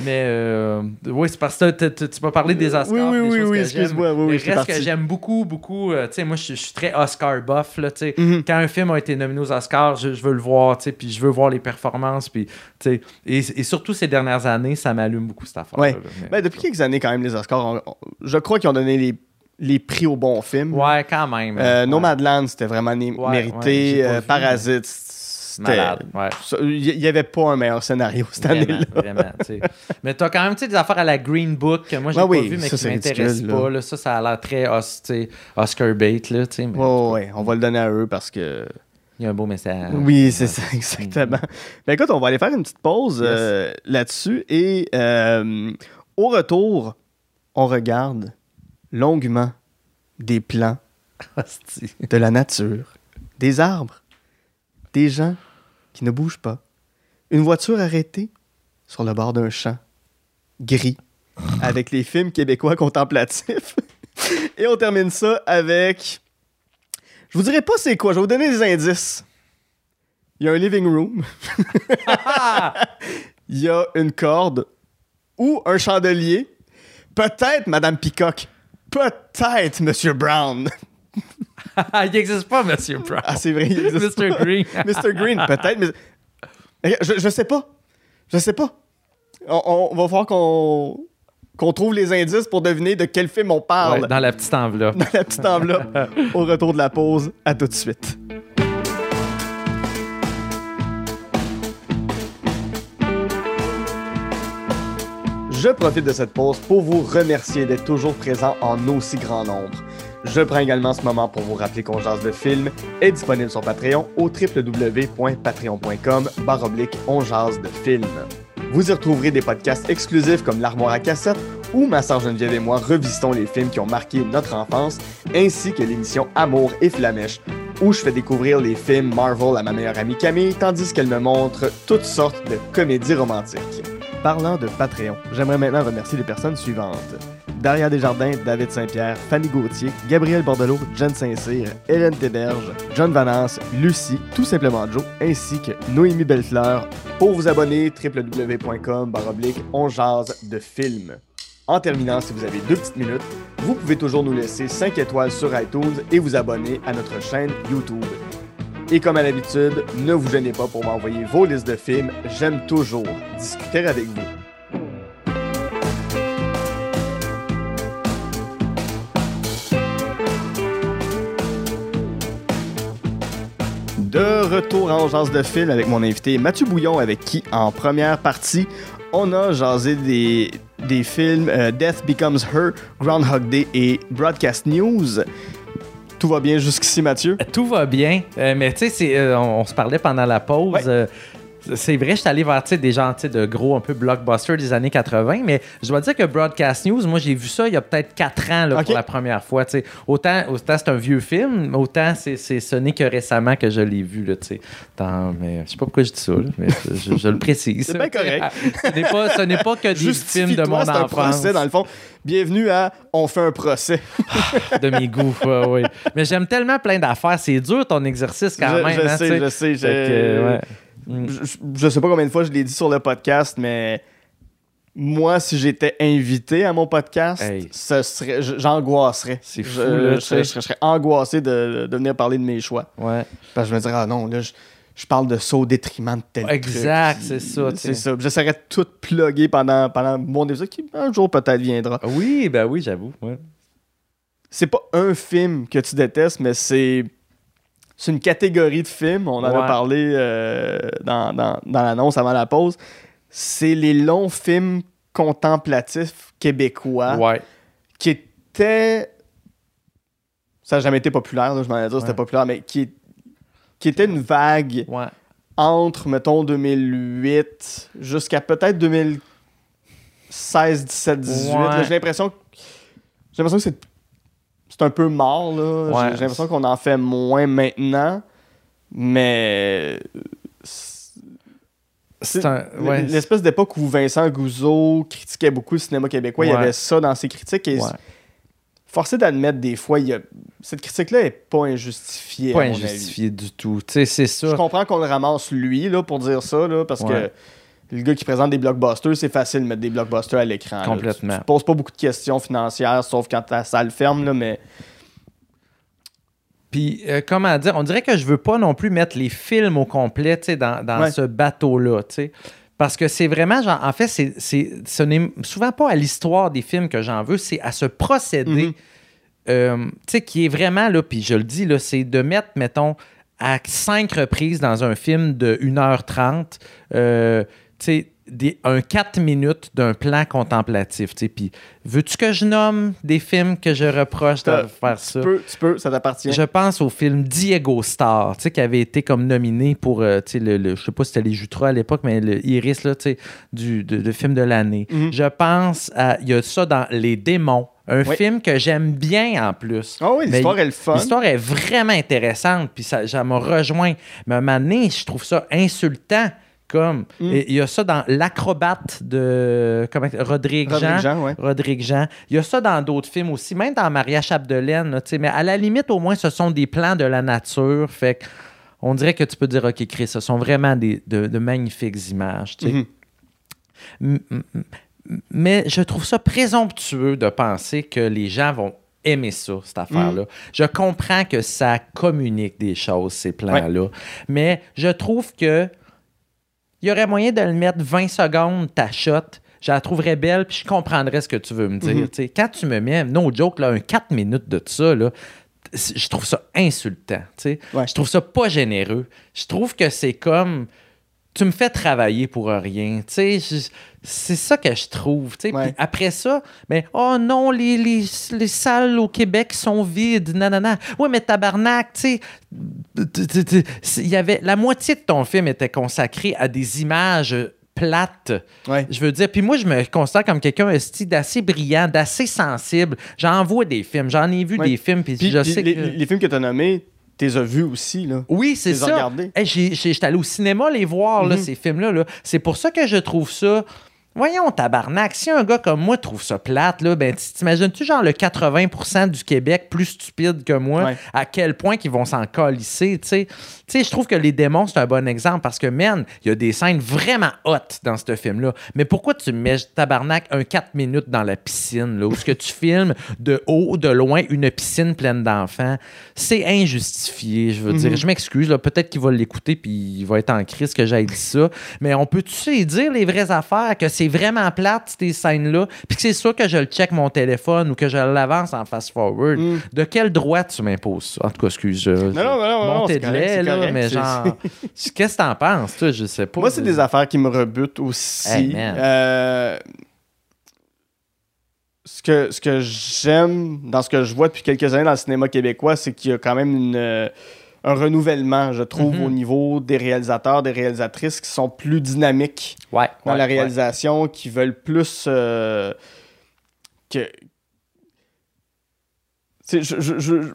Mais euh, oui, c'est parce que tu m'as parlé des Oscars. Oui, oui, des oui, oui, excuse-moi, j'aime. oui, oui, reste que j'aime beaucoup, beaucoup. euh, tu sais, moi, je suis très Oscar buff. Là. Mhm. Quand un film a été nominé aux Oscars, je, je veux le voir, puis je veux voir les performances. Puis, et, et surtout ces dernières années, ça m'allume beaucoup cette affaire. Ouais. Ben, depuis quelques années, quand même, les Oscars, on- on- je crois qu'ils ont donné les, les prix aux bons films. Ouais, quand même. Euh, ouais. Nomadland, c'était vraiment Ouais, ouais, mérité. pas Euh, Parasite. Malade, ouais. Il n'y avait pas un meilleur scénario cette année-là. vraiment, tu. Mais t'as quand même des affaires à la Green Book que moi j'ai pas oui, vu mais ça, qui ridicule, pas. là. Ça, ça a l'air très Oscar bait, là, mais ouais, on va le donner à eux parce que. Il y a un beau message. Oui, c'est ça, exactement. Ben écoute, on va aller faire une petite pause Yes. euh, là-dessus et euh, au retour, on regarde longuement des plans [laughs] de la nature, des arbres, des gens qui ne bougent pas, une voiture arrêtée sur le bord d'un champ gris [laughs] avec les films québécois contemplatifs. [laughs] Et on termine ça avec. Je vous dirai pas c'est quoi, je vais vous donner des indices. Il y a un living room, [laughs] il y a une corde ou un chandelier. Peut-être Madame Peacock. Peut-être Monsieur Brown. [laughs] il n'existe pas, Monsieur Brown. Ah, c'est vrai, il existe Mr. pas. Green. [laughs] Mr. Green, peut-être, mais. Je, je sais pas. Je sais pas. On, on va voir qu'on qu'on trouve les indices pour deviner de quel film on parle Ouais, dans la petite enveloppe. [laughs] dans la petite enveloppe au retour de la pause. À tout de suite. Je profite de cette pause pour vous remercier d'être toujours présent en aussi grand nombre. Je prends également ce moment pour vous rappeler qu'on jase de film est disponible sur Patreon au www.patreon.com baroblique on de film. Vous y retrouverez des podcasts exclusifs comme l'armoire à cassette où ma sœur Geneviève et moi revisitons les films qui ont marqué notre enfance ainsi que l'émission Amour et Flamèche où je fais découvrir les films Marvel à ma meilleure amie Camille, tandis qu'elle me montre toutes sortes de comédies romantiques. Parlant de Patreon, j'aimerais maintenant remercier les personnes suivantes. Daria Desjardins, David Saint-Pierre, Fanny Gauthier, Gabriel Bordelot, Jen Saint-Cyr, Hélène Théberge, John Vanance, Lucie, tout simplement Joe, ainsi que Noémie Bellefleur. Pour vous abonner, www.com on de films. En terminant, si vous avez deux petites minutes, vous pouvez toujours nous laisser 5 étoiles sur iTunes et vous abonner à notre chaîne YouTube. Et comme à l'habitude, ne vous gênez pas pour m'envoyer vos listes de films, j'aime toujours discuter avec vous. De retour en Jazz de film avec mon invité Mathieu Bouillon, avec qui, en première partie, on a jasé des, des films euh, Death Becomes Her, Groundhog Day et Broadcast News. Tout va bien jusqu'ici, Mathieu? Tout va bien, euh, mais tu sais, euh, on, on se parlait pendant la pause. Ouais. C'est vrai, je suis allé vers des gens de gros un peu blockbusters des années 80, mais je dois dire que Broadcast News, moi j'ai vu ça il y a peut-être 4 ans là, pour la première fois. Autant, autant c'est un vieux film, autant c'est, ce n'est que récemment que je l'ai vu. Là, tu sais. Dans- mais, je sais pas pourquoi je dis ça, là, mais je, je le précise. C'est bien correct. ce, n'est pas, ce n'est pas que des films de mon c'est un enfance. procès, dans le fond. Bienvenue à On fait un procès. de mes goûts. ouais. Mais j'aime tellement plein d'affaires. C'est dur ton exercice quand je, même. je hein, sais. je sais. Je-. Mm. je, je- je sais pas combien de fois je l'ai dit sur le podcast, mais moi, si j'étais invité à mon podcast, Hey. ce serait, je- j'angoisserais. C'est Je- fou, là, je, tu serais, je serais angoissé de, de venir parler de mes choix. Ouais. Parce que je me dirais, ah non, là, je, je parle de ça au détriment de tel Exact, c'est ça. C'est ça. J'essaierais de tout plugger pendant, pendant mon épisode qui un jour peut-être viendra. Oui, ben oui, j'avoue. ouais. c'est pas un film que tu détestes, mais c'est c'est une catégorie de films. On en a Ouais. parlé euh, dans, dans, dans l'annonce avant la pause. C'est les longs films contemplatifs québécois Ouais. qui étaient. Ça n'a jamais été populaire, là, je m'en ai dit, c'était populaire, mais qui, qui était une vague entre, mettons, 2008 jusqu'à peut-être 2016, 17, 18. Ouais. Là, J'ai l'impression que j'ai l'impression que c'est c'est un peu mort là. Ouais. J'ai l'impression qu'on en fait moins maintenant, mais c'est- C'est un. Ouais. l'espèce d'époque où Vincent Gouzeau critiquait beaucoup le cinéma québécois, il y avait ça dans ses critiques et forcé d'admettre des fois, il y a... cette critique-là est pas injustifiée. Pas à mon avis. injustifié du tout. Tu sais, c'est ça. Je comprends qu'on le ramasse lui là, pour dire ça, là, parce que le gars qui présente des blockbusters, c'est facile de mettre des blockbusters à l'écran. là. Complètement. Tu, tu poses pas beaucoup de questions financières, sauf quand ta salle ferme, là, mais Puis, euh, comment dire, on dirait que je veux pas non plus mettre les films au complet, dans, dans Ouais. ce bateau-là, tu sais. Parce que c'est vraiment, genre, en fait, c'est, ce n'est souvent pas à l'histoire des films que j'en veux, c'est à ce procédé, euh, tu sais, qui est vraiment, là, puis je le dis, là, c'est de mettre, mettons, à cinq reprises dans un film de 1h30, euh, tu sais, des- un 4 minutes d'un plan contemplatif. Puis, veux-tu que je nomme des films que je reproche de T'as- faire ça? tu peux, tu peux, ça t'appartient. Je pense au film Diego Star, qui avait été comme nominé pour, euh, le, le- je sais pas si c'était les Jutras à l'époque, mais le Iris, là, du de, de film de l'année. Mhm. Je pense à, il y a ça dans Les Démons, un Oui. film que j'aime bien en plus. Ah oui, Mais l'histoire est le fun. L'histoire est vraiment intéressante, puis ça, ça m'a rejoint. Mais à un moment donné, je trouve ça insultant. Comme, Mm. et il y a ça dans L'acrobate de comment, Rodrigue, Rodrigue Jean. Jean, ouais. Rodrigue Jean. Il y a ça dans d'autres films aussi, même dans Maria Chapdelaine, là, tu sais, mais à la limite, au moins, ce sont des plans de la nature. Fait que on dirait que tu peux dire, OK, Chris, ce sont vraiment des, de, de magnifiques images. tu sais. Mhm. M- m- m- Mais je trouve ça présomptueux de penser que les gens vont aimer ça, cette affaire-là. Mm. Je comprends que ça communique des choses, ces plans-là. Mais je trouve que il y aurait moyen de le mettre 20 secondes, ta shot. Je la trouverais belle, puis je comprendrais ce que tu veux me dire. Mhm. Quand tu me mets, no joke, là, un 4 minutes de ça, là, je trouve ça insultant. Ouais. Je trouve ça pas généreux. Je trouve que c'est comme tu me fais travailler pour rien. Tu sais, je- c'est ça que je trouve. tu sais. Ouais. Puis après ça, ben, oh non, les, les, les salles au Québec sont vides. Nanana. Oui, mais tabarnak, tu sais, il y avait, la moitié de ton film était consacrée à des images plates. Ouais. Je veux dire, puis moi, je me considère comme quelqu'un d'assez brillant, d'assez sensible. J'en vois des films, j'en ai vu Ouais. des films, puis je sais les, que... les films que tu as nommés, t'es as vus aussi, là. Oui, c'est ça. Hey, J'étais allé au cinéma les voir, là, Mhm. ces films-là. là. C'est pour ça que je trouve ça. Voyons, tabarnak, si un gars comme moi trouve ça plate, là, ben, t'imagines-tu, genre, le 80% du Québec plus stupide que moi, Ouais. à quel point qu'ils vont s'en calisser, tu sais? Tu sais, je trouve que Les Démons, c'est un bon exemple parce que, man, il y a des scènes vraiment hot dans ce film-là. Mais pourquoi tu mets, tabarnak, un 4 minutes dans la piscine, là, où ce que tu [laughs] filmes de haut, de loin, une piscine pleine d'enfants? C'est injustifié, je veux Mhm. dire. Je m'excuse, là, peut-être qu'il va l'écouter puis il va être en crise que j'aille dit ça. Mais on peut-tu dire les vraies affaires, que c'est vraiment plate, ces scènes-là, puis que c'est sûr que je le check mon téléphone ou que je l'avance en fast-forward? Mm. De quel droit tu m'imposes ça? En tout cas, excuse. Non, non, non, non, non, correct, mais genre, [laughs] qu'est-ce que t'en penses, toi? Je sais pas. Moi, c'est des affaires qui me rebutent aussi. Hey, man. Euh, ce que, ce que j'aime dans ce que je vois depuis quelques années dans le cinéma québécois, c'est qu'il y a quand même une, euh, un renouvellement, je trouve, Mhm. au niveau des réalisateurs, des réalisatrices qui sont plus dynamiques Ouais, dans ouais, la ouais. réalisation, qui veulent plus euh, que. Je-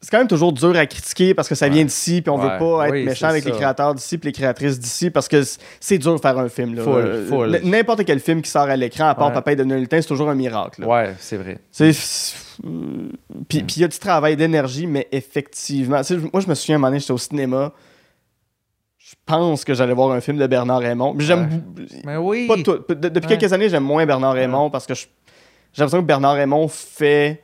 c'est quand même toujours dur à critiquer parce que ça vient d'ici, puis on Ouais. veut pas être Oui, méchant avec les créateurs d'ici, puis les créatrices d'ici, parce que c'est dur de faire un film. là. Full, Euh, N'importe quel film qui sort à l'écran, à part Ouais. Papa devenu lutin, c'est toujours un miracle. là. Ouais, c'est vrai. C'est- Puis puis il y a du travail d'énergie, mais effectivement. moi, je me souviens, à un moment donné, j'étais au cinéma. Je pense que j'allais voir un film de Bernard Raymond. Mais J'aime Ouais. Mais oui. pas tout. De- depuis Ouais. quelques années, j'aime moins Bernard Raymond parce que j'ai l'impression que Bernard Raymond fait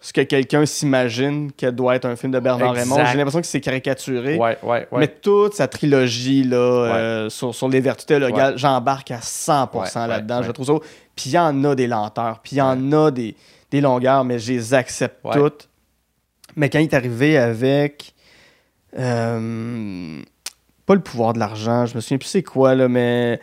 ce que quelqu'un s'imagine que doit être un film de Bernard Exact. Raymond. J'ai l'impression que c'est caricaturé. Ouais, ouais, ouais. Mais toute sa trilogie là, euh, sur, sur les vertus théologales, j'embarque à 100% Ouais, là-dedans. Je trouve ça. Puis il y en a des lenteurs, puis il y en a des, des longueurs, mais je les accepte toutes. Mais quand il est arrivé avec. euh, pas le pouvoir de l'argent, je me souviens plus c'est quoi, là, mais.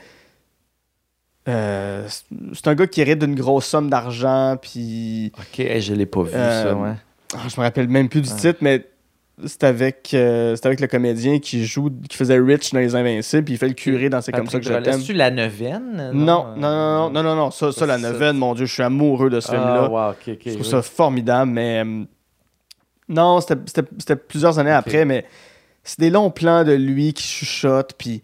Euh, c'est- un gars qui hérite d'une grosse somme d'argent, puis. Ok, je l'ai pas vu, Euh, ça, ouais. Ah, je me rappelle même plus du Ouais. titre, mais c'est avec, euh, avec le comédien qui joue, qui faisait Rich dans Les Invincibles, puis il fait le curé dans C'est comme ça que je t'aime. tu la neuvaine? Non, non, non, non, non, non, non, ça, ça, la neuvaine, mon Dieu, je suis amoureux de ce film-là. Ah, wow, ok, ok. je trouve oui. ça formidable, mais. euh, non, c'était- plusieurs années après, mais c'est des longs plans de lui qui chuchote, puis.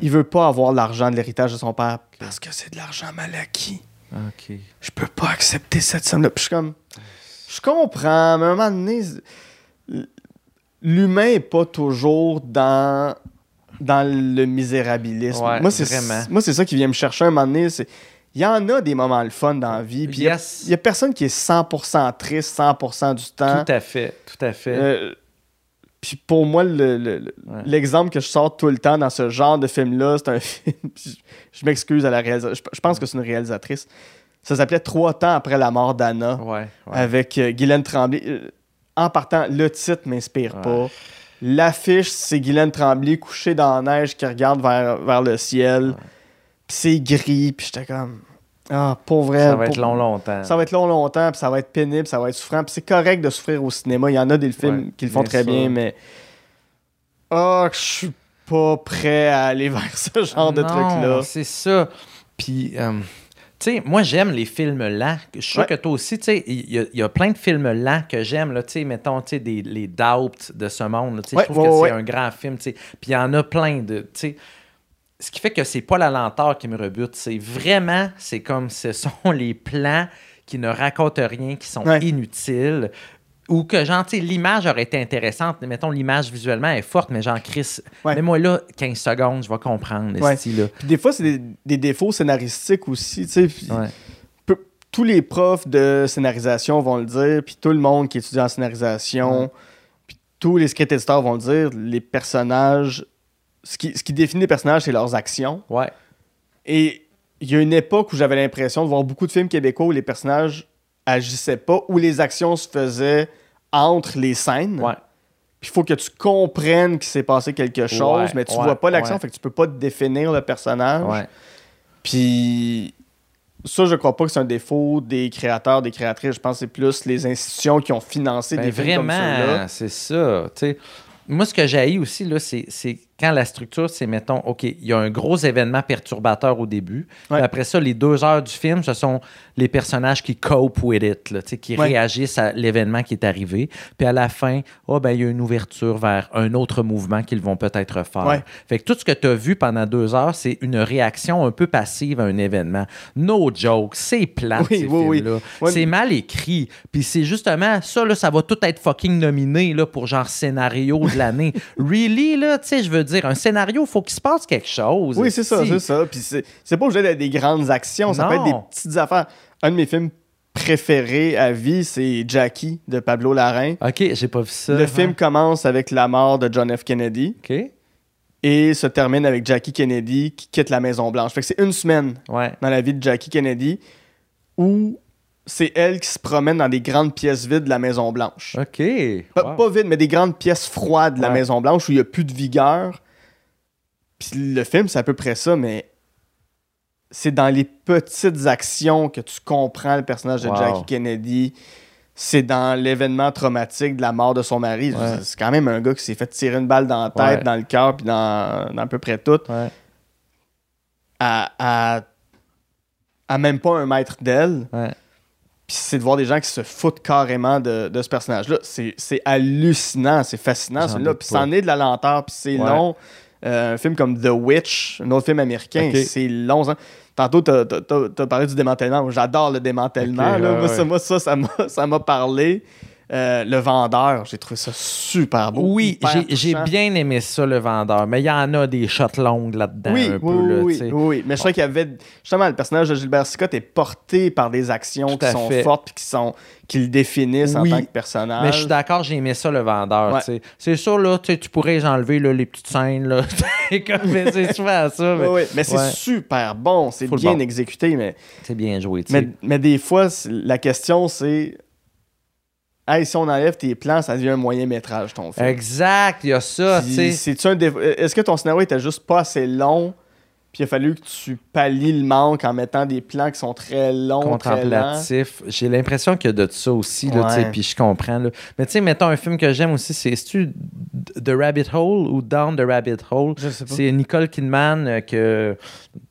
Il veut pas avoir l'argent de l'héritage de son père parce que c'est de l'argent mal acquis. Ok. je peux pas accepter cette somme-là. Puis je suis comme, je comprends, mais à un moment donné, l'humain est pas toujours dans, dans le misérabilisme. Ouais, moi, c'est, vraiment. moi, c'est ça qui vient me chercher à un moment donné. c'est- Il y en a des moments le fun dans la vie. Puis il Yes. y, a personne qui est 100% triste 100% du temps. Tout à fait, tout à fait. Euh, puis pour moi, le- le- le- Ouais. l'exemple que je sors tout le temps dans ce genre de film-là, c'est un [laughs] film. je je m'excuse à la réalisatrice. Je, je pense que c'est une réalisatrice. Ça s'appelait Trois temps après la mort d'Anna ouais, ouais. avec euh, Guylaine Tremblay. Euh, en partant, le titre m'inspire pas. L'affiche, c'est Guylaine Tremblay couchée dans la neige qui regarde vers, vers le ciel. Puis c'est gris, puis j'étais comme. Ah, pauvre elle, ça va être long, longtemps. ça va être long, longtemps, puis ça va être pénible, ça va être souffrant. Puis c'est correct de souffrir au cinéma. Il y en a des films Ouais, qui le font très sûr. bien, mais. Ah, je suis pas prêt à aller [laughs] vers ce genre de truc-là. C'est ça. Puis, euh, tu sais, moi, j'aime les films lents. Je suis sûr Ouais. que toi aussi, tu sais, il y, a- il y a plein de films lents que j'aime, là, tu sais, mettons, tu sais, des- les Doubts de ce monde, là, tu sais, Ouais, je trouve que c'est un grand film, tu sais. Puis il y en a plein de, tu sais, ce qui fait que c'est pas la lenteur qui me rebute, c'est vraiment, c'est comme ce sont les plans qui ne racontent rien, qui sont Ouais. inutiles. Ou que, genre, tu sais, l'image aurait été intéressante. Mettons, l'image visuellement est forte, mais genre, Chris, Ouais. mais moi là, 15 secondes, je vais comprendre, Ouais. esti, là. Puis des fois, c'est des, des défauts scénaristiques aussi. tu sais. Puis peu- tous les profs de scénarisation vont le dire, puis tout le monde qui étudie en scénarisation, puis tous les script éditeurs vont le dire, les personnages, ce qui, ce qui définit les personnages, c'est leurs actions. Ouais. Et il y a une époque où j'avais l'impression de voir beaucoup de films québécois où les personnages agissaient pas, où les actions se faisaient entre les scènes. Ouais. Puis il faut que tu comprennes qu'il s'est passé quelque chose, Ouais, mais tu ouais, vois pas l'action, fait que tu peux pas définir le personnage. Ouais. Puis ça, je crois pas que c'est un défaut des créateurs, des créatrices. Je pense que c'est plus les institutions qui ont financé Ben, des films comme ceux-là. vraiment, c'est ça. tu sais. Moi, ce que j'ai aussi, là, c'est, c'est quand la structure, c'est, mettons, OK, il y a un gros événement perturbateur au début. Ouais. Puis après ça, les deux heures du film, ce sont les personnages qui cope with it, là, qui Ouais. réagissent à l'événement qui est arrivé. Puis à la fin, oh, ben, il y a une ouverture vers un autre mouvement qu'ils vont peut-être faire. Ouais. Fait que tout ce que tu as vu pendant deux heures, c'est une réaction un peu passive à un événement. No joke, c'est plat, Oui, ces oui, films-là. C'est mal écrit. Puis c'est justement ça, là, ça va tout être fucking nominé là, pour genre scénario de l'année. [laughs] really, là, tu sais, je veux dire, un scénario, faut qu'il se passe quelque chose. Oui, c'est ça, c'est ça. Puis c'est pas obligé d'être des grandes actions, ça peut être des petites affaires. Un de mes films préférés à vie, c'est Jackie de Pablo Larraín. OK, j'ai pas vu ça. Le hein. film commence avec la mort de John F. Kennedy OK. et se termine avec Jackie Kennedy qui quitte la Maison Blanche. Fait que c'est une semaine Ouais. dans la vie de Jackie Kennedy où c'est elle qui se promène dans des grandes pièces vides de la Maison Blanche. OK. Pas, Wow. pas vides, mais des grandes pièces froides de la Ouais. Maison Blanche où il n'y a plus de vigueur. Puis le film, c'est à peu près ça, mais c'est dans les petites actions que tu comprends le personnage de Wow. Jackie Kennedy. C'est dans l'événement traumatique de la mort de son mari. Ouais. C'est quand même un gars qui s'est fait tirer une balle dans la tête, Ouais. dans le cœur, puis dans, dans à peu près tout. À, à même pas un mètre d'elle. Puis c'est de voir des gens qui se foutent carrément de, de ce personnage-là. C'est hallucinant, c'est fascinant, celui-là. Puis c'en est de la lenteur, puis c'est Ouais. long. Euh, un film comme The Witch, un autre film américain, c'est long. hein. Tantôt, t'as as, parlé du démantèlement. J'adore le démantèlement. Là. ouais, moi, ça, ouais. moi, ça, ça m'a- ça m'a parlé. Euh, le vendeur, j'ai trouvé ça super beau. Oui, j'ai- bien aimé ça, le vendeur. Mais il y en a des shots longues là-dedans. Oui, un oui, peu, là, oui. Mais je crois qu'il y avait. Justement, le personnage de Gilbert Scott est porté par des actions qui sont fait. fortes et qui, sont, qui le définissent en tant que personnage. Mais je suis d'accord, j'ai aimé ça, le vendeur. Ouais. C'est sûr, là, tu pourrais enlever là, les petites scènes. Là. [laughs] C'est comme- mais c'est souvent ça. Mais oui. Mais c'est Ouais. super bon, c'est bien bon. exécuté. Mais, C'est bien joué. mais, mais des fois, la question, c'est. Hey, si on enlève tes plans, ça devient un moyen métrage, ton film. Exact, il y a ça. Puis, tu c'est-tu un déf- Est-ce que ton scénario était juste pas assez long? Puis il a fallu que tu pallies le manque en mettant des plans qui sont très longs, très lents? contemplatif. J'ai l'impression qu'il y a de ça aussi, là, tu Ouais. puis je comprends. Là. Mais tu sais, mettons un film que j'aime aussi, c'est c'est-tu The Rabbit Hole ou Down the Rabbit Hole? Je sais pas. C'est Nicole Kidman euh, que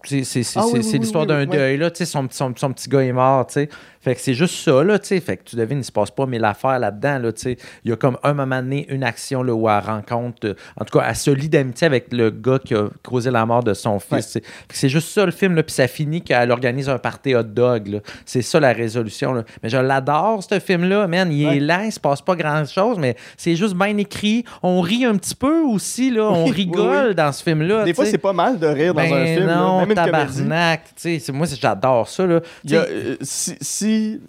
c'est Ah oui, oui, l'histoire oui, d'un deuil là, tu sais son, son, son petit gars est mort, tu sais. Fait que c'est juste ça là, tu sais. Fait que tu devines, il se passe pas mille affaires là-dedans là, tu sais. Il y a comme un moment donné une action là où elle rencontre euh, en tout cas elle se lie d'amitié avec le gars qui a causé la mort de son fils. Ouais. C'est juste ça le film là, puis ça finit qu'elle organise un party hot dog là. C'est ça la résolution là. Mais je l'adore ce film là, man, il Ouais. est lent, il se passe pas grand-chose mais c'est juste bien écrit. On rit un petit peu aussi là, on rigole dans ce film là. Des fois, c'est pas mal de rire dans un Ben film. là. non, Comédie. tabarnak. Tu sais, c'est- moi, j'adore ça. Là. Y a, euh, si, si,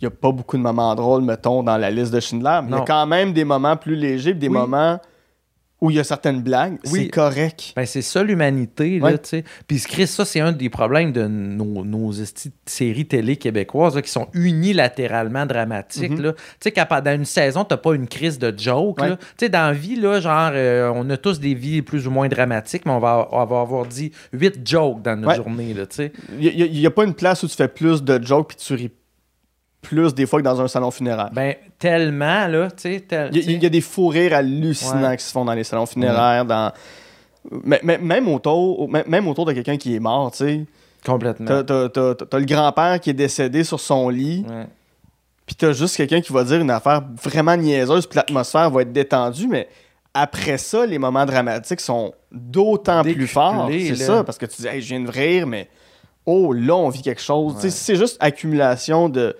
il y a pas beaucoup de moments drôles, mettons, dans la liste de Schindler, mais il y a quand même des moments plus légers, des Oui. moments où il y a certaines blagues. Oui. C'est correct. ben, c'est ça l'humanité. là, Ouais. tu sais. Puis Chris, ça, c'est un des problèmes de nos, nos séries télé québécoises là, qui sont unilatéralement dramatiques. Mhm. là. Tu sais, quand pendant une saison, t'as pas une crise de joke. Ouais. là. Tu sais, dans la vie, là, genre, euh, on a tous des vies plus ou moins dramatiques, mais on va, on va avoir dit huit jokes dans notre Ouais. journée. Là, tu sais. Il n'y a, pas une place où tu fais plus de jokes puis tu ris plus des fois que dans un salon funéraire. ben, tellement, là, tu sais. tel- Il y, a- il y a des fous rires hallucinants Ouais. qui se font dans les salons funéraires, dans... mais- mais- même, autour, même, autour de quelqu'un qui est mort, tu sais. Complètement. T'as, t'as- t'as- t'as le grand-père qui est décédé sur son lit, Ouais. puis t'as juste quelqu'un qui va dire une affaire vraiment niaiseuse, puis l'atmosphère va être détendue, mais après ça, les moments dramatiques sont d'autant plus forts. C'est ça, parce que tu dis, hey, je viens de rire, mais oh, là, on vit quelque chose. Ouais. c'est juste accumulation de,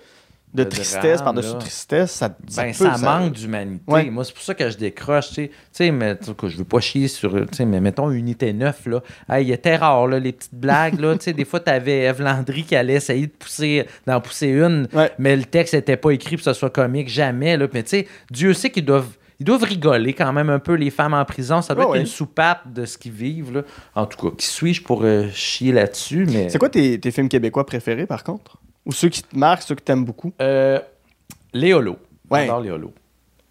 de, De tristesse par-dessus tristesse, ça, Ben, ça, manque d'humanité. Ouais. Moi, c'est pour ça que je décroche. Tu sais, Tu sais, mais cas, je veux pas chier sur. tu sais, Mais mettons Unité 9, là. Hey, il était rare, là, les petites blagues. Là, [laughs] Tu sais, des fois, tu avais Eve Landry qui allait essayer de pousser, d'en pousser une, Ouais. mais le texte n'était pas écrit pour que ce soit comique. Jamais. Là. Mais tu sais, Dieu sait qu'ils doivent. Ils doivent rigoler quand même un peu, les femmes en prison. Ça doit être ouais. une soupape de ce qu'ils vivent. Là. En tout cas, qui suis-je pour euh, chier là-dessus? Mais... C'est quoi tes, tes films québécois préférés, par contre? Ou ceux qui te marquent, ceux que t'aimes beaucoup? Euh, Léolo. Ouais. J'adore Léolo.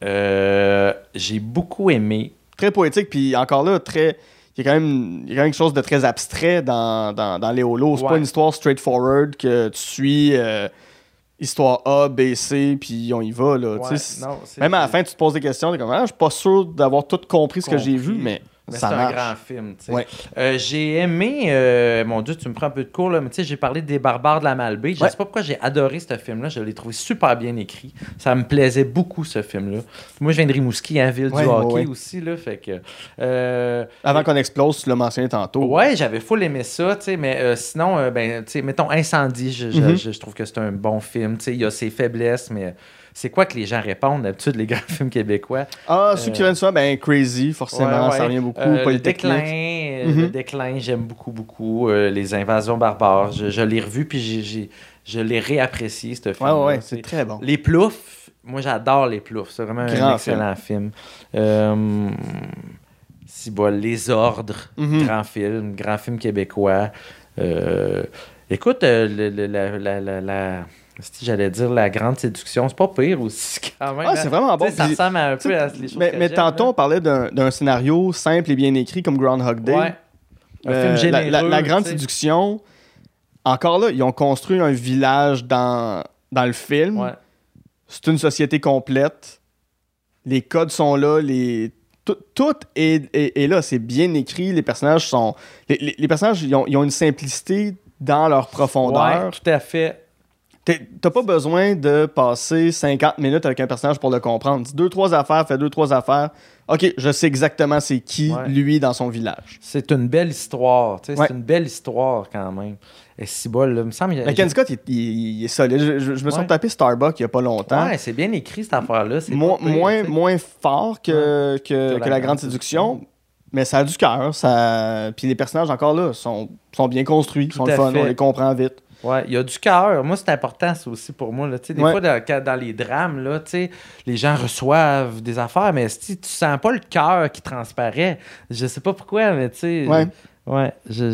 Euh, J'ai beaucoup aimé Très poétique, puis encore là, très... Il y, a quand même, il y a quand même quelque chose de très abstrait dans, dans, dans Léolo. C'est Ouais. pas une histoire straightforward que tu suis euh, histoire A, B, C, puis on y va. Là, tu non, même à la fin, tu te poses des questions, t'es comme, ah, je suis pas sûr d'avoir tout compris ce que j'ai vu, mais c'est un grand film. Ouais. Euh, j'ai aimé, euh, mon Dieu, tu me prends un peu de cours, là, mais tu sais, j'ai parlé des barbares de la Malbaie. Je Ouais. sais pas pourquoi j'ai adoré ce film-là. Je l'ai trouvé super bien écrit. Ça me plaisait beaucoup, ce film-là. Moi, je viens de Rimouski, hein, ville Ouais, du hockey aussi, là, fait que... euh, Avant qu'on explose, tu l'as mentionné tantôt. Ouais, j'avais full aimé ça, tu sais, mais sinon, ben, tu sais, mettons Incendie, je, je- Mhm. je- je trouve que c'est un bon film, tu sais, il y a ses faiblesses, mais c'est quoi que les gens répondent d'habitude, les [laughs] grands films québécois? Ah, ceux qui Euh, viennent ça, ben Crazy, forcément, Ouais, ouais. ça revient beaucoup. Euh, le déclin, euh, Mhm. le déclin, j'aime beaucoup, beaucoup. Euh, les invasions barbares, je, je l'ai revu, puis j'ai- je l'ai réapprécié, ce film. Ouais, ouais, c'est très bon. Les ploufs, moi j'adore les ploufs, c'est vraiment Grand un excellent film. Euh, si, bon, Les Ordres, Mhm. grand film, grand film québécois. Euh, écoute, euh, le- le- la, la, la, la- si j'allais dire la grande séduction, c'est pas pire aussi [laughs] quand même. Ah, hein. c'est vraiment bon. Ça ressemble un peu à les choses Mais, que mais tantôt, là. on parlait d'un scénario simple et bien écrit comme Groundhog Day. Ouais. Un Euh, film généreux. la, la grande séduction, encore là, ils ont construit un village dans, dans le film. Ouais. C'est une société complète. Les codes sont là, les... Tout, tout est, est- est là, c'est bien écrit. Les personnages sont. Les, les- les personnages, ils ont, ils ont une simplicité dans leur profondeur. Ouais, tout à fait. T'as pas besoin de passer 50 minutes avec un personnage pour le comprendre. Dis deux, trois affaires, fais deux, trois affaires. Ok, je sais exactement c'est qui, Ouais. lui, dans son village. C'est une belle histoire. tu sais, Ouais. C'est une belle histoire quand même. Et si bol, là, il me semble. Mais Ken Scott, il, il- il est solide. Je, je- je me suis Ouais. tapé Starbucks il y a pas longtemps. Ouais, c'est bien écrit cette affaire-là. Mo- moins, moins fort que, que, que la, grande séduction. Mais ça a du cœur. Ça... Puis les personnages, encore là, sont, sont bien construits, Tout sont le fun, fait. on les comprend vite. Ouais, il y a du cœur. Moi, c'est important, ça aussi pour moi. Là. Des Ouais. fois, dans, les drames, là, les gens reçoivent des affaires, mais si tu sens pas le cœur qui transparaît, je sais pas pourquoi, mais tu sais. Ouais. Ouais, je,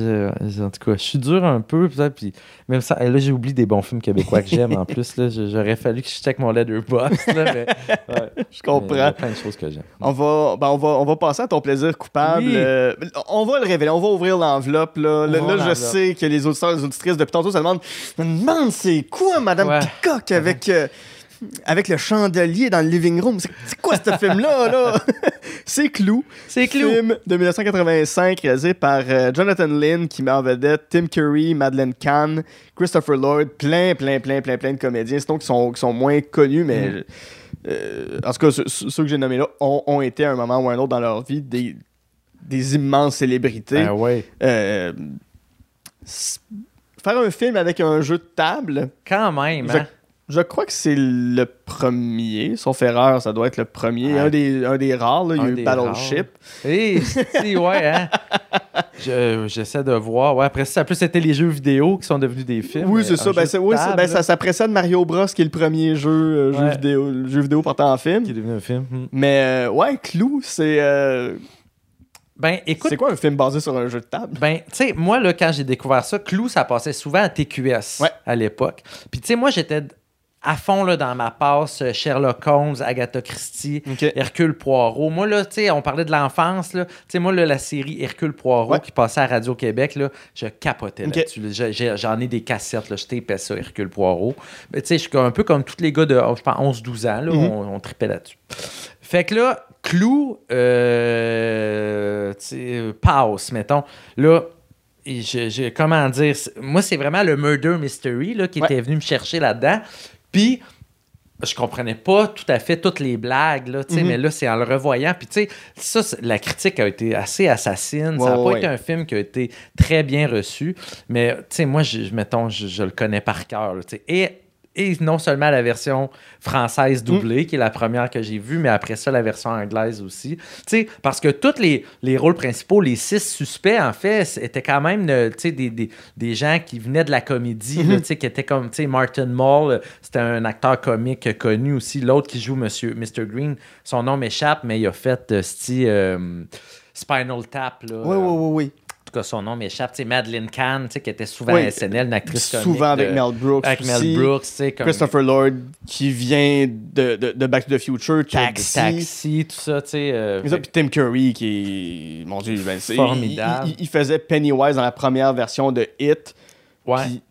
je- en tout cas, je suis dur un peu, puis même ça, là, j'ai oublié des bons films québécois que j'aime en [laughs] plus, là, j'aurais fallu que je check mon letterbox, là, mais, ouais. [laughs] Je Mais Il y a comprends. plein de choses que j'aime. On va, ben on, va, on va passer à ton plaisir coupable. Oui. Euh, on va le révéler, on va ouvrir l'enveloppe. Là, Là, je sais que les auditeurs et les auditrices, depuis tantôt, se demandent me demande, c'est quoi, Madame Ouais. Peacock avec, euh, avec le chandelier dans le living room C'est quoi ce film-là là? [laughs] C'est Clou. C'est Clou. Film de 1985 réalisé par euh, Jonathan Lynn qui met en vedette Tim Curry, Madeleine Kahn, Christopher Lloyd, plein, plein, plein, plein, plein de comédiens, sinon qui sont, qui sont moins connus, mais Mm. euh, en tout cas, ceux, ceux que j'ai nommés là ont, ont été à un moment ou à un autre dans leur vie des, des immenses célébrités. Ah ouais. Euh, faire un film avec un jeu de table, Quand même, hein? Je crois que c'est le premier. Sauf erreur, ça doit être le premier. Ouais. Un, des, un des rares. là. Il y a eu Battleship. Eh, si, ouais, hein? [laughs] Je- J'essaie de voir. Ouais, après ça, plus c'était les jeux vidéo qui sont devenus des films. Oui, c'est ça. Ben, oui, ben, ça, ça précède Mario Bros, qui est le premier jeu, euh, jeu, vidéo, le jeu vidéo portant en film. qui est devenu un film. Hmm. Mais euh, ouais, Clou, c'est. euh, Ben, écoute, c'est quoi un film basé sur un jeu de table? Ben, tu sais, moi, là, quand j'ai découvert ça, Clou, ça passait souvent à TQS Ouais. à l'époque. Puis, tu sais, moi, j'étais à fond là, dans ma passe euh, Sherlock Holmes, Agatha Christie. Hercule Poirot. Moi, là, tu on parlait de l'enfance, là. Moi, là, la série Hercule Poirot Ouais. qui passait à Radio-Québec, là, je capotais là-dessus. J'en ai des cassettes, là. Je tapais ça, Hercule Poirot. Mais tu sais, je suis un peu comme tous les gars de, oh, je pense, 11-12 ans, là, Mhm. on, on tripait là-dessus. Fait que là, Clou, euh, passe, mettons. Là, et je, je- comment dire, moi, c'est vraiment le murder mystery là, qui Ouais. était venu me chercher là-dedans. Puis, je comprenais pas tout à fait toutes les blagues, là, Mhm. mais là, c'est en le revoyant. Puis, tu sais, ça, la critique a été assez assassine. Ouais, ça n'a ouais, pas ouais. été un film qui a été très bien reçu. Mais, tu sais, moi, je, mettons, je, je le connais par cœur, là. Et, et non seulement la version française doublée, qui est la première que j'ai vue, mais après ça, la version anglaise aussi. Tu sais, parce que tous les, les rôles principaux, les six suspects, en fait, étaient quand même euh, des, des, des gens qui venaient de la comédie, sais, qui étaient comme, Martin Mull, euh, c'était un acteur comique connu aussi. L'autre qui joue Monsieur, Mr. Green, son nom m'échappe, mais il a fait euh, euh, Spinal Tap, là. Oui, oui, oui, oui. Tout cas, son nom m'échappe. Tu sais, Madeleine Kahn, tu sais, qui était souvent Oui. à SNL, une actrice comique Souvent avec de- Mel Brooks. Avec aussi. Mel Brooks, comme... Christopher Lloyd qui vient de, de, de Back to the Future, Taxi. Taxi, tout ça, tu sais. euh, puis Tim Curry qui est. Mon Dieu, ben, Formidable. Il, il- il faisait Pennywise dans la première version de Hit. ouais. Puis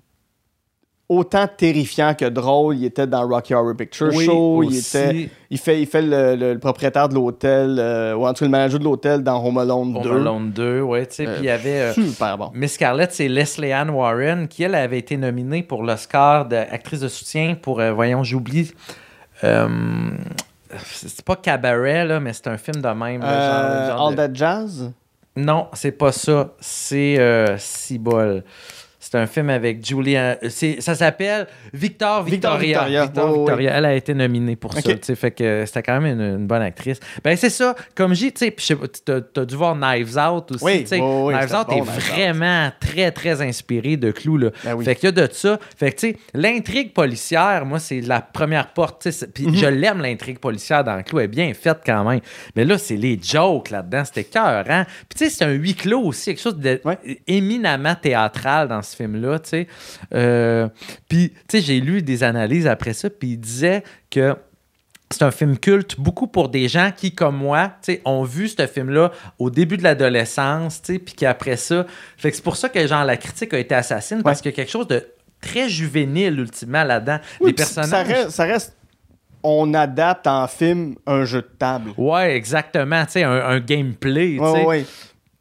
autant terrifiant que drôle. Il était dans Rocky Horror Picture Oui, Show. Il, était, il fait, il fait le, le- le propriétaire de l'hôtel, euh, ou en tout cas le manager de l'hôtel dans Home Alone Home 2. Alone 2, ouais, tu sais. Euh, Puis il y avait. euh, Super bon. Miss Scarlett, c'est Leslie Ann Warren, qui, elle, avait été nominée pour l'Oscar d'actrice de soutien pour, voyons, j'oublie. c'est pas Cabaret, là, mais c'est un film de même. là, genre- genre All de- That Jazz? Non, c'est pas ça. C'est Cibol. C'est un film avec Julia. c'est- Ça s'appelle Victor Victor Victoria. Victoria. Victor ouais, Victoria. Elle a été nominée pour ça. Ok. tu sais, Fait que c'était quand même une, une bonne actrice. Ben c'est ça. Comme j'ai, tu t'as dû voir Knives Out aussi. Oui, oui, Knives Out bon, est Knives Out. vraiment très très inspiré de Clou là. Ben. Fait qu'il y a de ça. Fait que tu sais, l'intrigue policière, moi c'est la première porte. Puis Mhm. je l'aime l'intrigue policière dans Clou, elle est bien faite quand même. Mais là c'est les jokes là-dedans, c'était cœur, hein. Puis tu sais c'est un huis clos aussi, quelque chose d'éminemment théâtral dans ce film-là, tu sais. Euh, puis tu sais j'ai lu des analyses après ça, puis il disait que c'est un film culte beaucoup pour des gens qui, comme moi, tu sais, ont vu ce film-là au début de l'adolescence, tu sais, puis qu'après ça. Fait que c'est pour ça que, genre, la critique a été assassine, parce qu'il y a quelque chose de très juvénile, ultimement, là-dedans. Oui, Les Ça personnages. reste, ça reste- On adapte en film un jeu de table. Ouais, exactement, tu sais, un, un gameplay, ouais, ouais.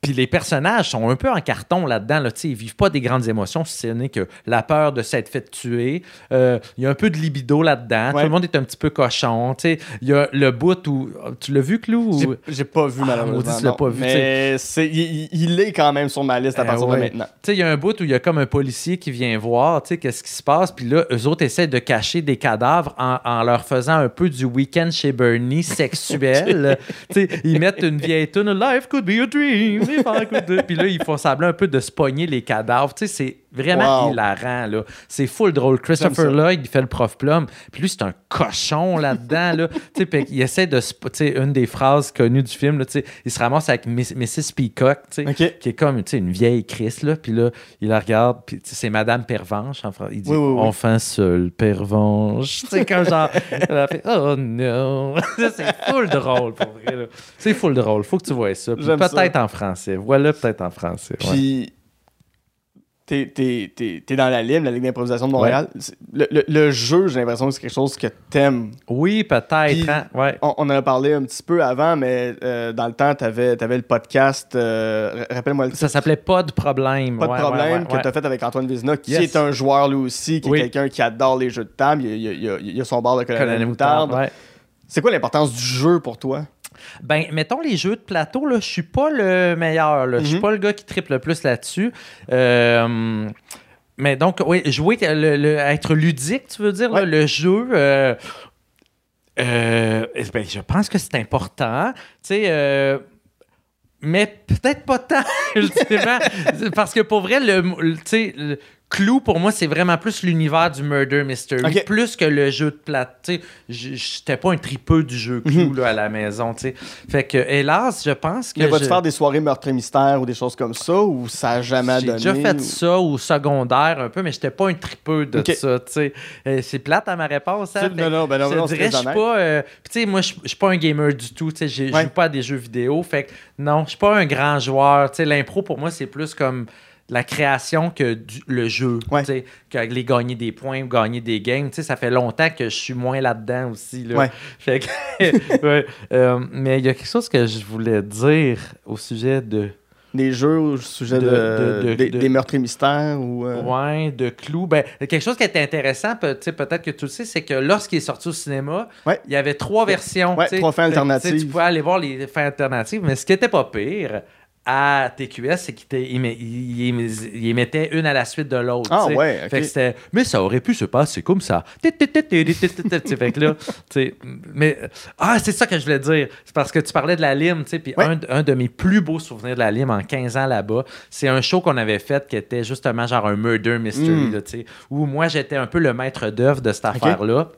Puis les personnages sont un peu en carton là-dedans. Là, ils vivent pas des grandes émotions, si ce n'est que la peur de s'être fait tuer. Euh, Il y a un peu de libido là-dedans. Ouais. Tout le monde est un petit peu cochon. Il y a le bout où. Tu l'as vu, Clou? ou- J'ai- pas vu, Ah, malheureusement. l'as non. pas vu, Mais il, est quand même sur ma liste à Eh partir de ouais. maintenant. Il y a un bout où il y a comme un policier qui vient voir, qu'est-ce qui se passe. Puis là, eux autres essaient de cacher des cadavres en, en leur faisant un peu du week-end chez Bernie sexuel. [laughs] ils mettent une vieille tune Life could be a dream. Could-" Puis là, ils font semblant un peu de se les cadavres. Tu sais, vraiment Wow. hilarant, là. C'est full drôle. Christopher. Lloyd, il fait le prof Plum. Puis lui, c'est un cochon là-dedans, là. [laughs] Tu sais, puis il essaie de... se- Tu sais, une des phrases connues du film, là, tu sais, il se ramasse avec Miss- Mrs. Peacock, tu sais OK. qui est comme tu sais, une vieille Chris, là. Puis là, il la regarde, puis tu sais, c'est Madame Pervenche. En. Il dit Oui, oui, oui. Enfin seul, Pervenche. C'est comme genre, elle a fait Oh non. [laughs] C'est full drôle, pour vrai. là. C'est full drôle. Faut que tu vois ça. Peut-être en français. Voilà, peut-être en français. ouais. Puis, t'es, t'es- t'es- t'es dans la LIM, la Ligue d'improvisation de Montréal. Le, le- le jeu, j'ai l'impression que c'est quelque chose que t'aimes. Oui, peut-être. Hein. Ouais. On, on en a parlé un petit peu avant, mais euh, dans le temps, t'avais, t'avais le podcast, euh, rappelle-moi le Ça s'appelait Pas de problème. Pas de Ouais, problème que ouais. tu as fait avec Antoine Vézina, qui Yes. est un joueur lui aussi, qui Oui. est quelqu'un qui adore les jeux de table. Il y a, il il son bar de Colonel Moutarde. C'est quoi l'importance du jeu pour toi? Ben, mettons les jeux de plateau, là, je suis pas le meilleur. Je suis Mhm. pas le gars qui triple le plus là-dessus. Euh, mais donc, oui, jouer, le, le- être ludique, tu veux dire, là, le jeu. euh, euh, ben, je pense que c'est important. Tu sais. euh, mais peut-être pas tant, [laughs] ultimement. [laughs] Parce que pour vrai, le, le- tu sais, le clou, pour moi, c'est vraiment plus l'univers du murder mystery. Plus que le jeu de plate. J'étais pas un tripeux du jeu clou là, à la maison. tu sais. Fait que, hélas, je pense que. Mais vas-tu je- faire des soirées meurtre et mystère ou des choses comme ça, ou ça a jamais j'ai donné? déjà fait ou- ça au secondaire un peu, mais j'étais pas un tripeux de Ok. ça. Euh, c'est plate à ma réponse, hein? Non, non, ben non, je non, dirais, je suis pas... euh, puis moi, je suis pas un gamer du tout. Je Ouais. joue pas à des jeux vidéo, fait que non, je suis pas un grand joueur. L'impro, pour moi, c'est plus comme la création que du- le jeu, Ouais. que les gagner des points ou gagner des games, ça fait longtemps que je suis moins là-dedans aussi, là. Ouais. [laughs] Fait que, [laughs] ouais. Euh, mais il y a quelque chose que je voulais dire au sujet de... Des jeux au sujet De- de, de- de- des, de- des meurtres et mystères ou. euh, Ouais, de clous. Ben, quelque chose qui était intéressant, peut-être que tu le sais, c'est que lorsqu'il est sorti au cinéma, Ouais. il y avait trois versions. Ouais, trois fins alternatives. Tu pouvais aller voir les fins alternatives, mais ce qui était pas pire à TQS, c'est qu'il était- il, met- il- il- il émettait une à la suite de l'autre. Ah ouais. Fait que mais ça aurait pu se passer comme ça. Fait que là, mais ah, c'est ça que je voulais dire. C'est parce que tu parlais de la lime, tu sais, puis Ouais. un, un de mes plus beaux souvenirs de la lime en 15 ans là-bas, c'est un show qu'on avait fait qui était justement genre un murder mystery, Mm. là, où moi j'étais un peu le maître d'œuvre de cette affaire-là.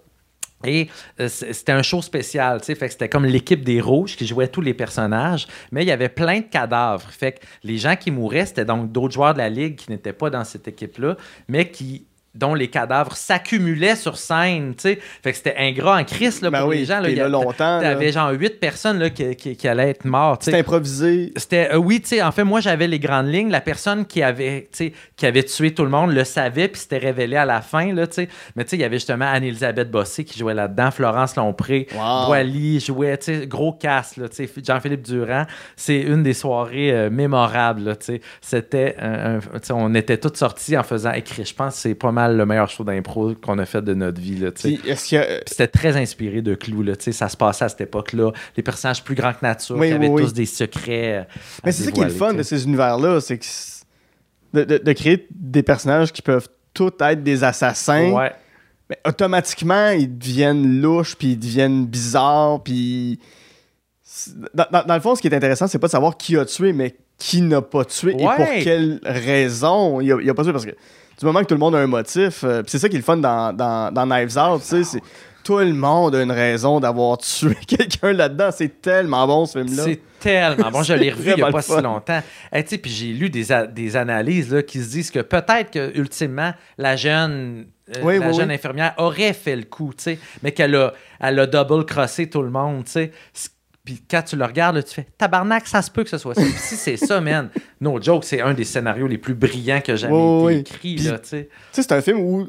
Et euh, c'était un show spécial, tu sais, que c'était comme l'équipe des rouges qui jouait tous les personnages, mais il y avait plein de cadavres. Fait que les gens qui mouraient, c'était donc d'autres joueurs de la ligue qui n'étaient pas dans cette équipe-là, mais qui dont les cadavres s'accumulaient sur scène, tu sais. Fait que c'était ingrat en crise là, Ben pour oui, les gens. Là, Il y a- longtemps. T'avais genre huit personnes là, qui, qui- qui allaient être mortes. C'est improvisé. C'était euh, oui, tu sais, en fait, moi j'avais les grandes lignes. La personne qui avait, qui avait tué tout le monde le savait, puis c'était révélé à la fin, là, tu sais. Mais tu sais, il y avait justement Anne-Elisabeth Bossé qui jouait là-dedans, Florence Lompré, Wow. Boily jouait, tu sais, gros casse, là, tu sais, Jean-Philippe Durand. C'est une des soirées euh, mémorables, là, tu sais. C'était, sais, on était tous sortis en faisant écrit. Je pense que c'est pas mal le meilleur show d'impro qu'on a fait de notre vie, Puis C'était très inspiré de Clou, là, ça se passait à cette époque-là. Les personnages plus grands que nature, Oui, qui avaient oui, oui. tous des secrets. euh, Mais c'est ça qui est le fun de ces univers-là, c'est de, de- de créer des personnages qui peuvent tous être des assassins, Ouais. mais automatiquement ils deviennent louches, puis ils deviennent bizarres, puis dans, dans- dans le fond, ce qui est intéressant, c'est pas de savoir qui a tué, mais qui n'a pas tué et pour quelle raison il a, il a pas tué, parce que du moment que tout le monde a un motif, euh, c'est ça qui est le fun dans, dans, dans Knives Out, tu sais, tout le monde a une raison d'avoir [laughs] tué quelqu'un là-dedans. C'est tellement bon ce film-là. C'est tellement bon. Je l'ai revu il n'y a pas si longtemps. Hey, tu sais, puis j'ai lu des, des analyses là, qui se disent que peut-être que ultimement la jeune, euh, Oui, la oui, jeune oui. infirmière aurait fait le coup, tu sais, mais qu'elle a, elle a double crossé tout le monde, tu sais. Puis quand tu le regardes, là, tu fais tabarnak, ça se peut que ce soit ça. Puis si c'est ça, man, no joke, c'est un des scénarios les plus brillants que jamais Oui, été écrit, Puis- là, tu sais. C'est un film où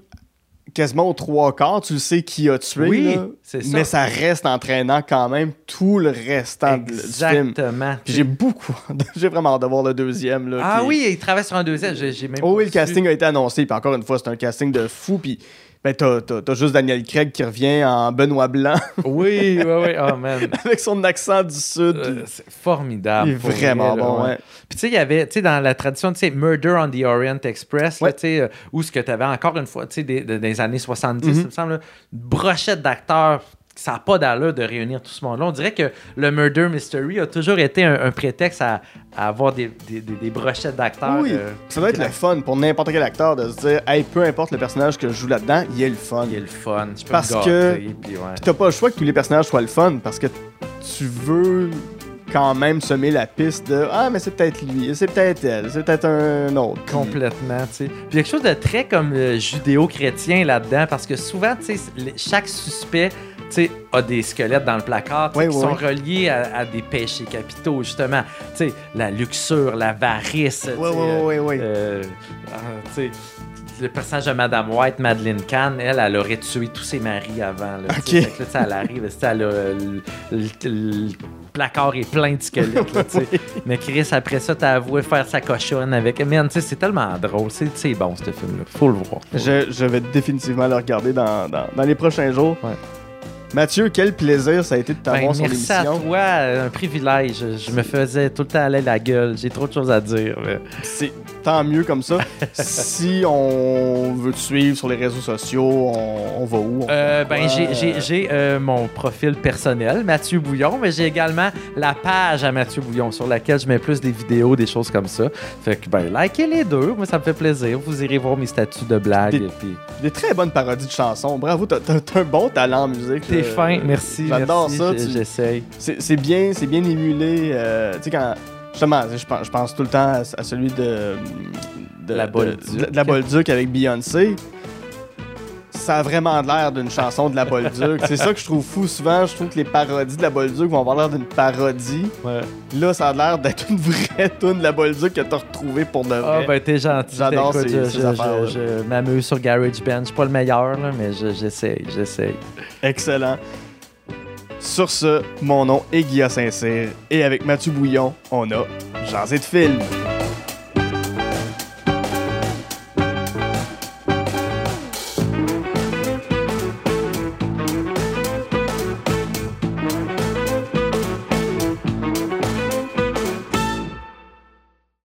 quasiment aux trois quarts, tu sais qui a tué. Oui, là, c'est ça. Mais ça reste entraînant quand même tout le restant de- du film. Exactement. J'ai beaucoup. [laughs] j'ai vraiment hâte de voir le deuxième. Là, Ah oui, il travaille sur un deuxième. J'ai j'ai même Oh oui, le su. casting a été annoncé. Puis encore une fois, c'est un casting de fou. Puis ben, t'as, t'as- t'as juste Daniel Craig qui revient en Benoît Blanc [laughs] Oui, oui, oui. Oh [laughs] man. avec son accent du Sud. Euh, c'est formidable. il est vraiment là, bon. ouais. ouais. Puis tu sais, il y avait, tu sais, dans la tradition, tu sais, Murder on the Orient Express, Ouais. tu sais, euh, où ce que tu avais encore une fois, tu sais, des, des- années 70, Mhm. il me semble, là, une brochette d'acteurs. Ça n'a pas d'allure de réunir tout ce monde-là. On dirait que le Murder Mystery a toujours été un, un prétexte à, à avoir des, des, des- des brochettes d'acteurs. Oui, euh, ça doit être le fun pour n'importe quel acteur de se dire, hey, peu importe le personnage que je joue là-dedans, il est le fun. Il est le fun. Je peux Parce me que- puis ouais. T'as pas le choix que tous les personnages soient le fun parce que tu veux quand même semer la piste de Ah, mais c'est peut-être lui, c'est peut-être elle, c'est peut-être un autre. Complètement, tu sais. Puis il y a quelque chose de très comme euh, judéo-chrétien là-dedans, parce que souvent, tu sais, chaque suspect, sais, a des squelettes dans le placard, Oui, qui oui, sont oui. reliés à, à des péchés capitaux, justement. Tu sais, la luxure, l'avarice, ouais, ouais, ouais. euh, sais, le personnage de Madame White, Madeleine Kahn, elle, elle aurait tué tous ses maris avant. Là. Fait que là, elle arrive, elle a le, le- le placard est plein de squelettes. là. [laughs] Mais Chris, après ça, t'as avoué faire sa cochonne avec. Man, c'est tellement drôle. C'est c'est bon, ce film-là. Faut le voir. Je, je vais définitivement le regarder dans, dans, dans les prochains jours. Ouais. Mathieu, quel plaisir ça a été de Ben, t'avoir sur merci à l'émission. toi, un privilège. Je, je me faisais tout le temps aller la gueule. J'ai trop de choses à dire. mais- C'est tant mieux comme ça. [laughs] si on veut te suivre sur les réseaux sociaux, on, on va où? On Euh, ben, j'ai- euh, mon profil personnel, Mathieu Bouillon, mais j'ai également la page à Mathieu Bouillon sur laquelle je mets plus des vidéos, des choses comme ça. Fait que, ben, likez les deux, moi, ça me fait plaisir. Vous irez voir mes statuts de blagues. Des- puis- Des très bonnes parodies de chansons. Bravo, t'as un bon talent en musique. Euh, fin, merci. J'adore ça. J'essaye. C'est c'est bien, c'est bien émulé. euh, tu sais, quand. Justement, je pense, je pense tout le temps à, à celui de. de La Bolduc. de- de la Bolduc avec Beyoncé. Ça a vraiment l'air d'une chanson de la Bolduc. c'est ça que je trouve fou souvent. Je trouve que les parodies de la Bolduc vont avoir l'air d'une parodie. Ouais. Là, ça a l'air d'être une vraie tune de la Bolduc que t'as retrouvée pour de Ah, vrai. ben, t'es gentil. J'adore ces- je, ces je- affaires-là. je- je m'amuse sur GarageBand. Je suis pas le meilleur, là, mais je- j'essaye, j'essaye. Excellent. Sur ce, mon nom est Guillaume Saint-Cyr et avec Mathieu Bouillon, on a Jasé de film.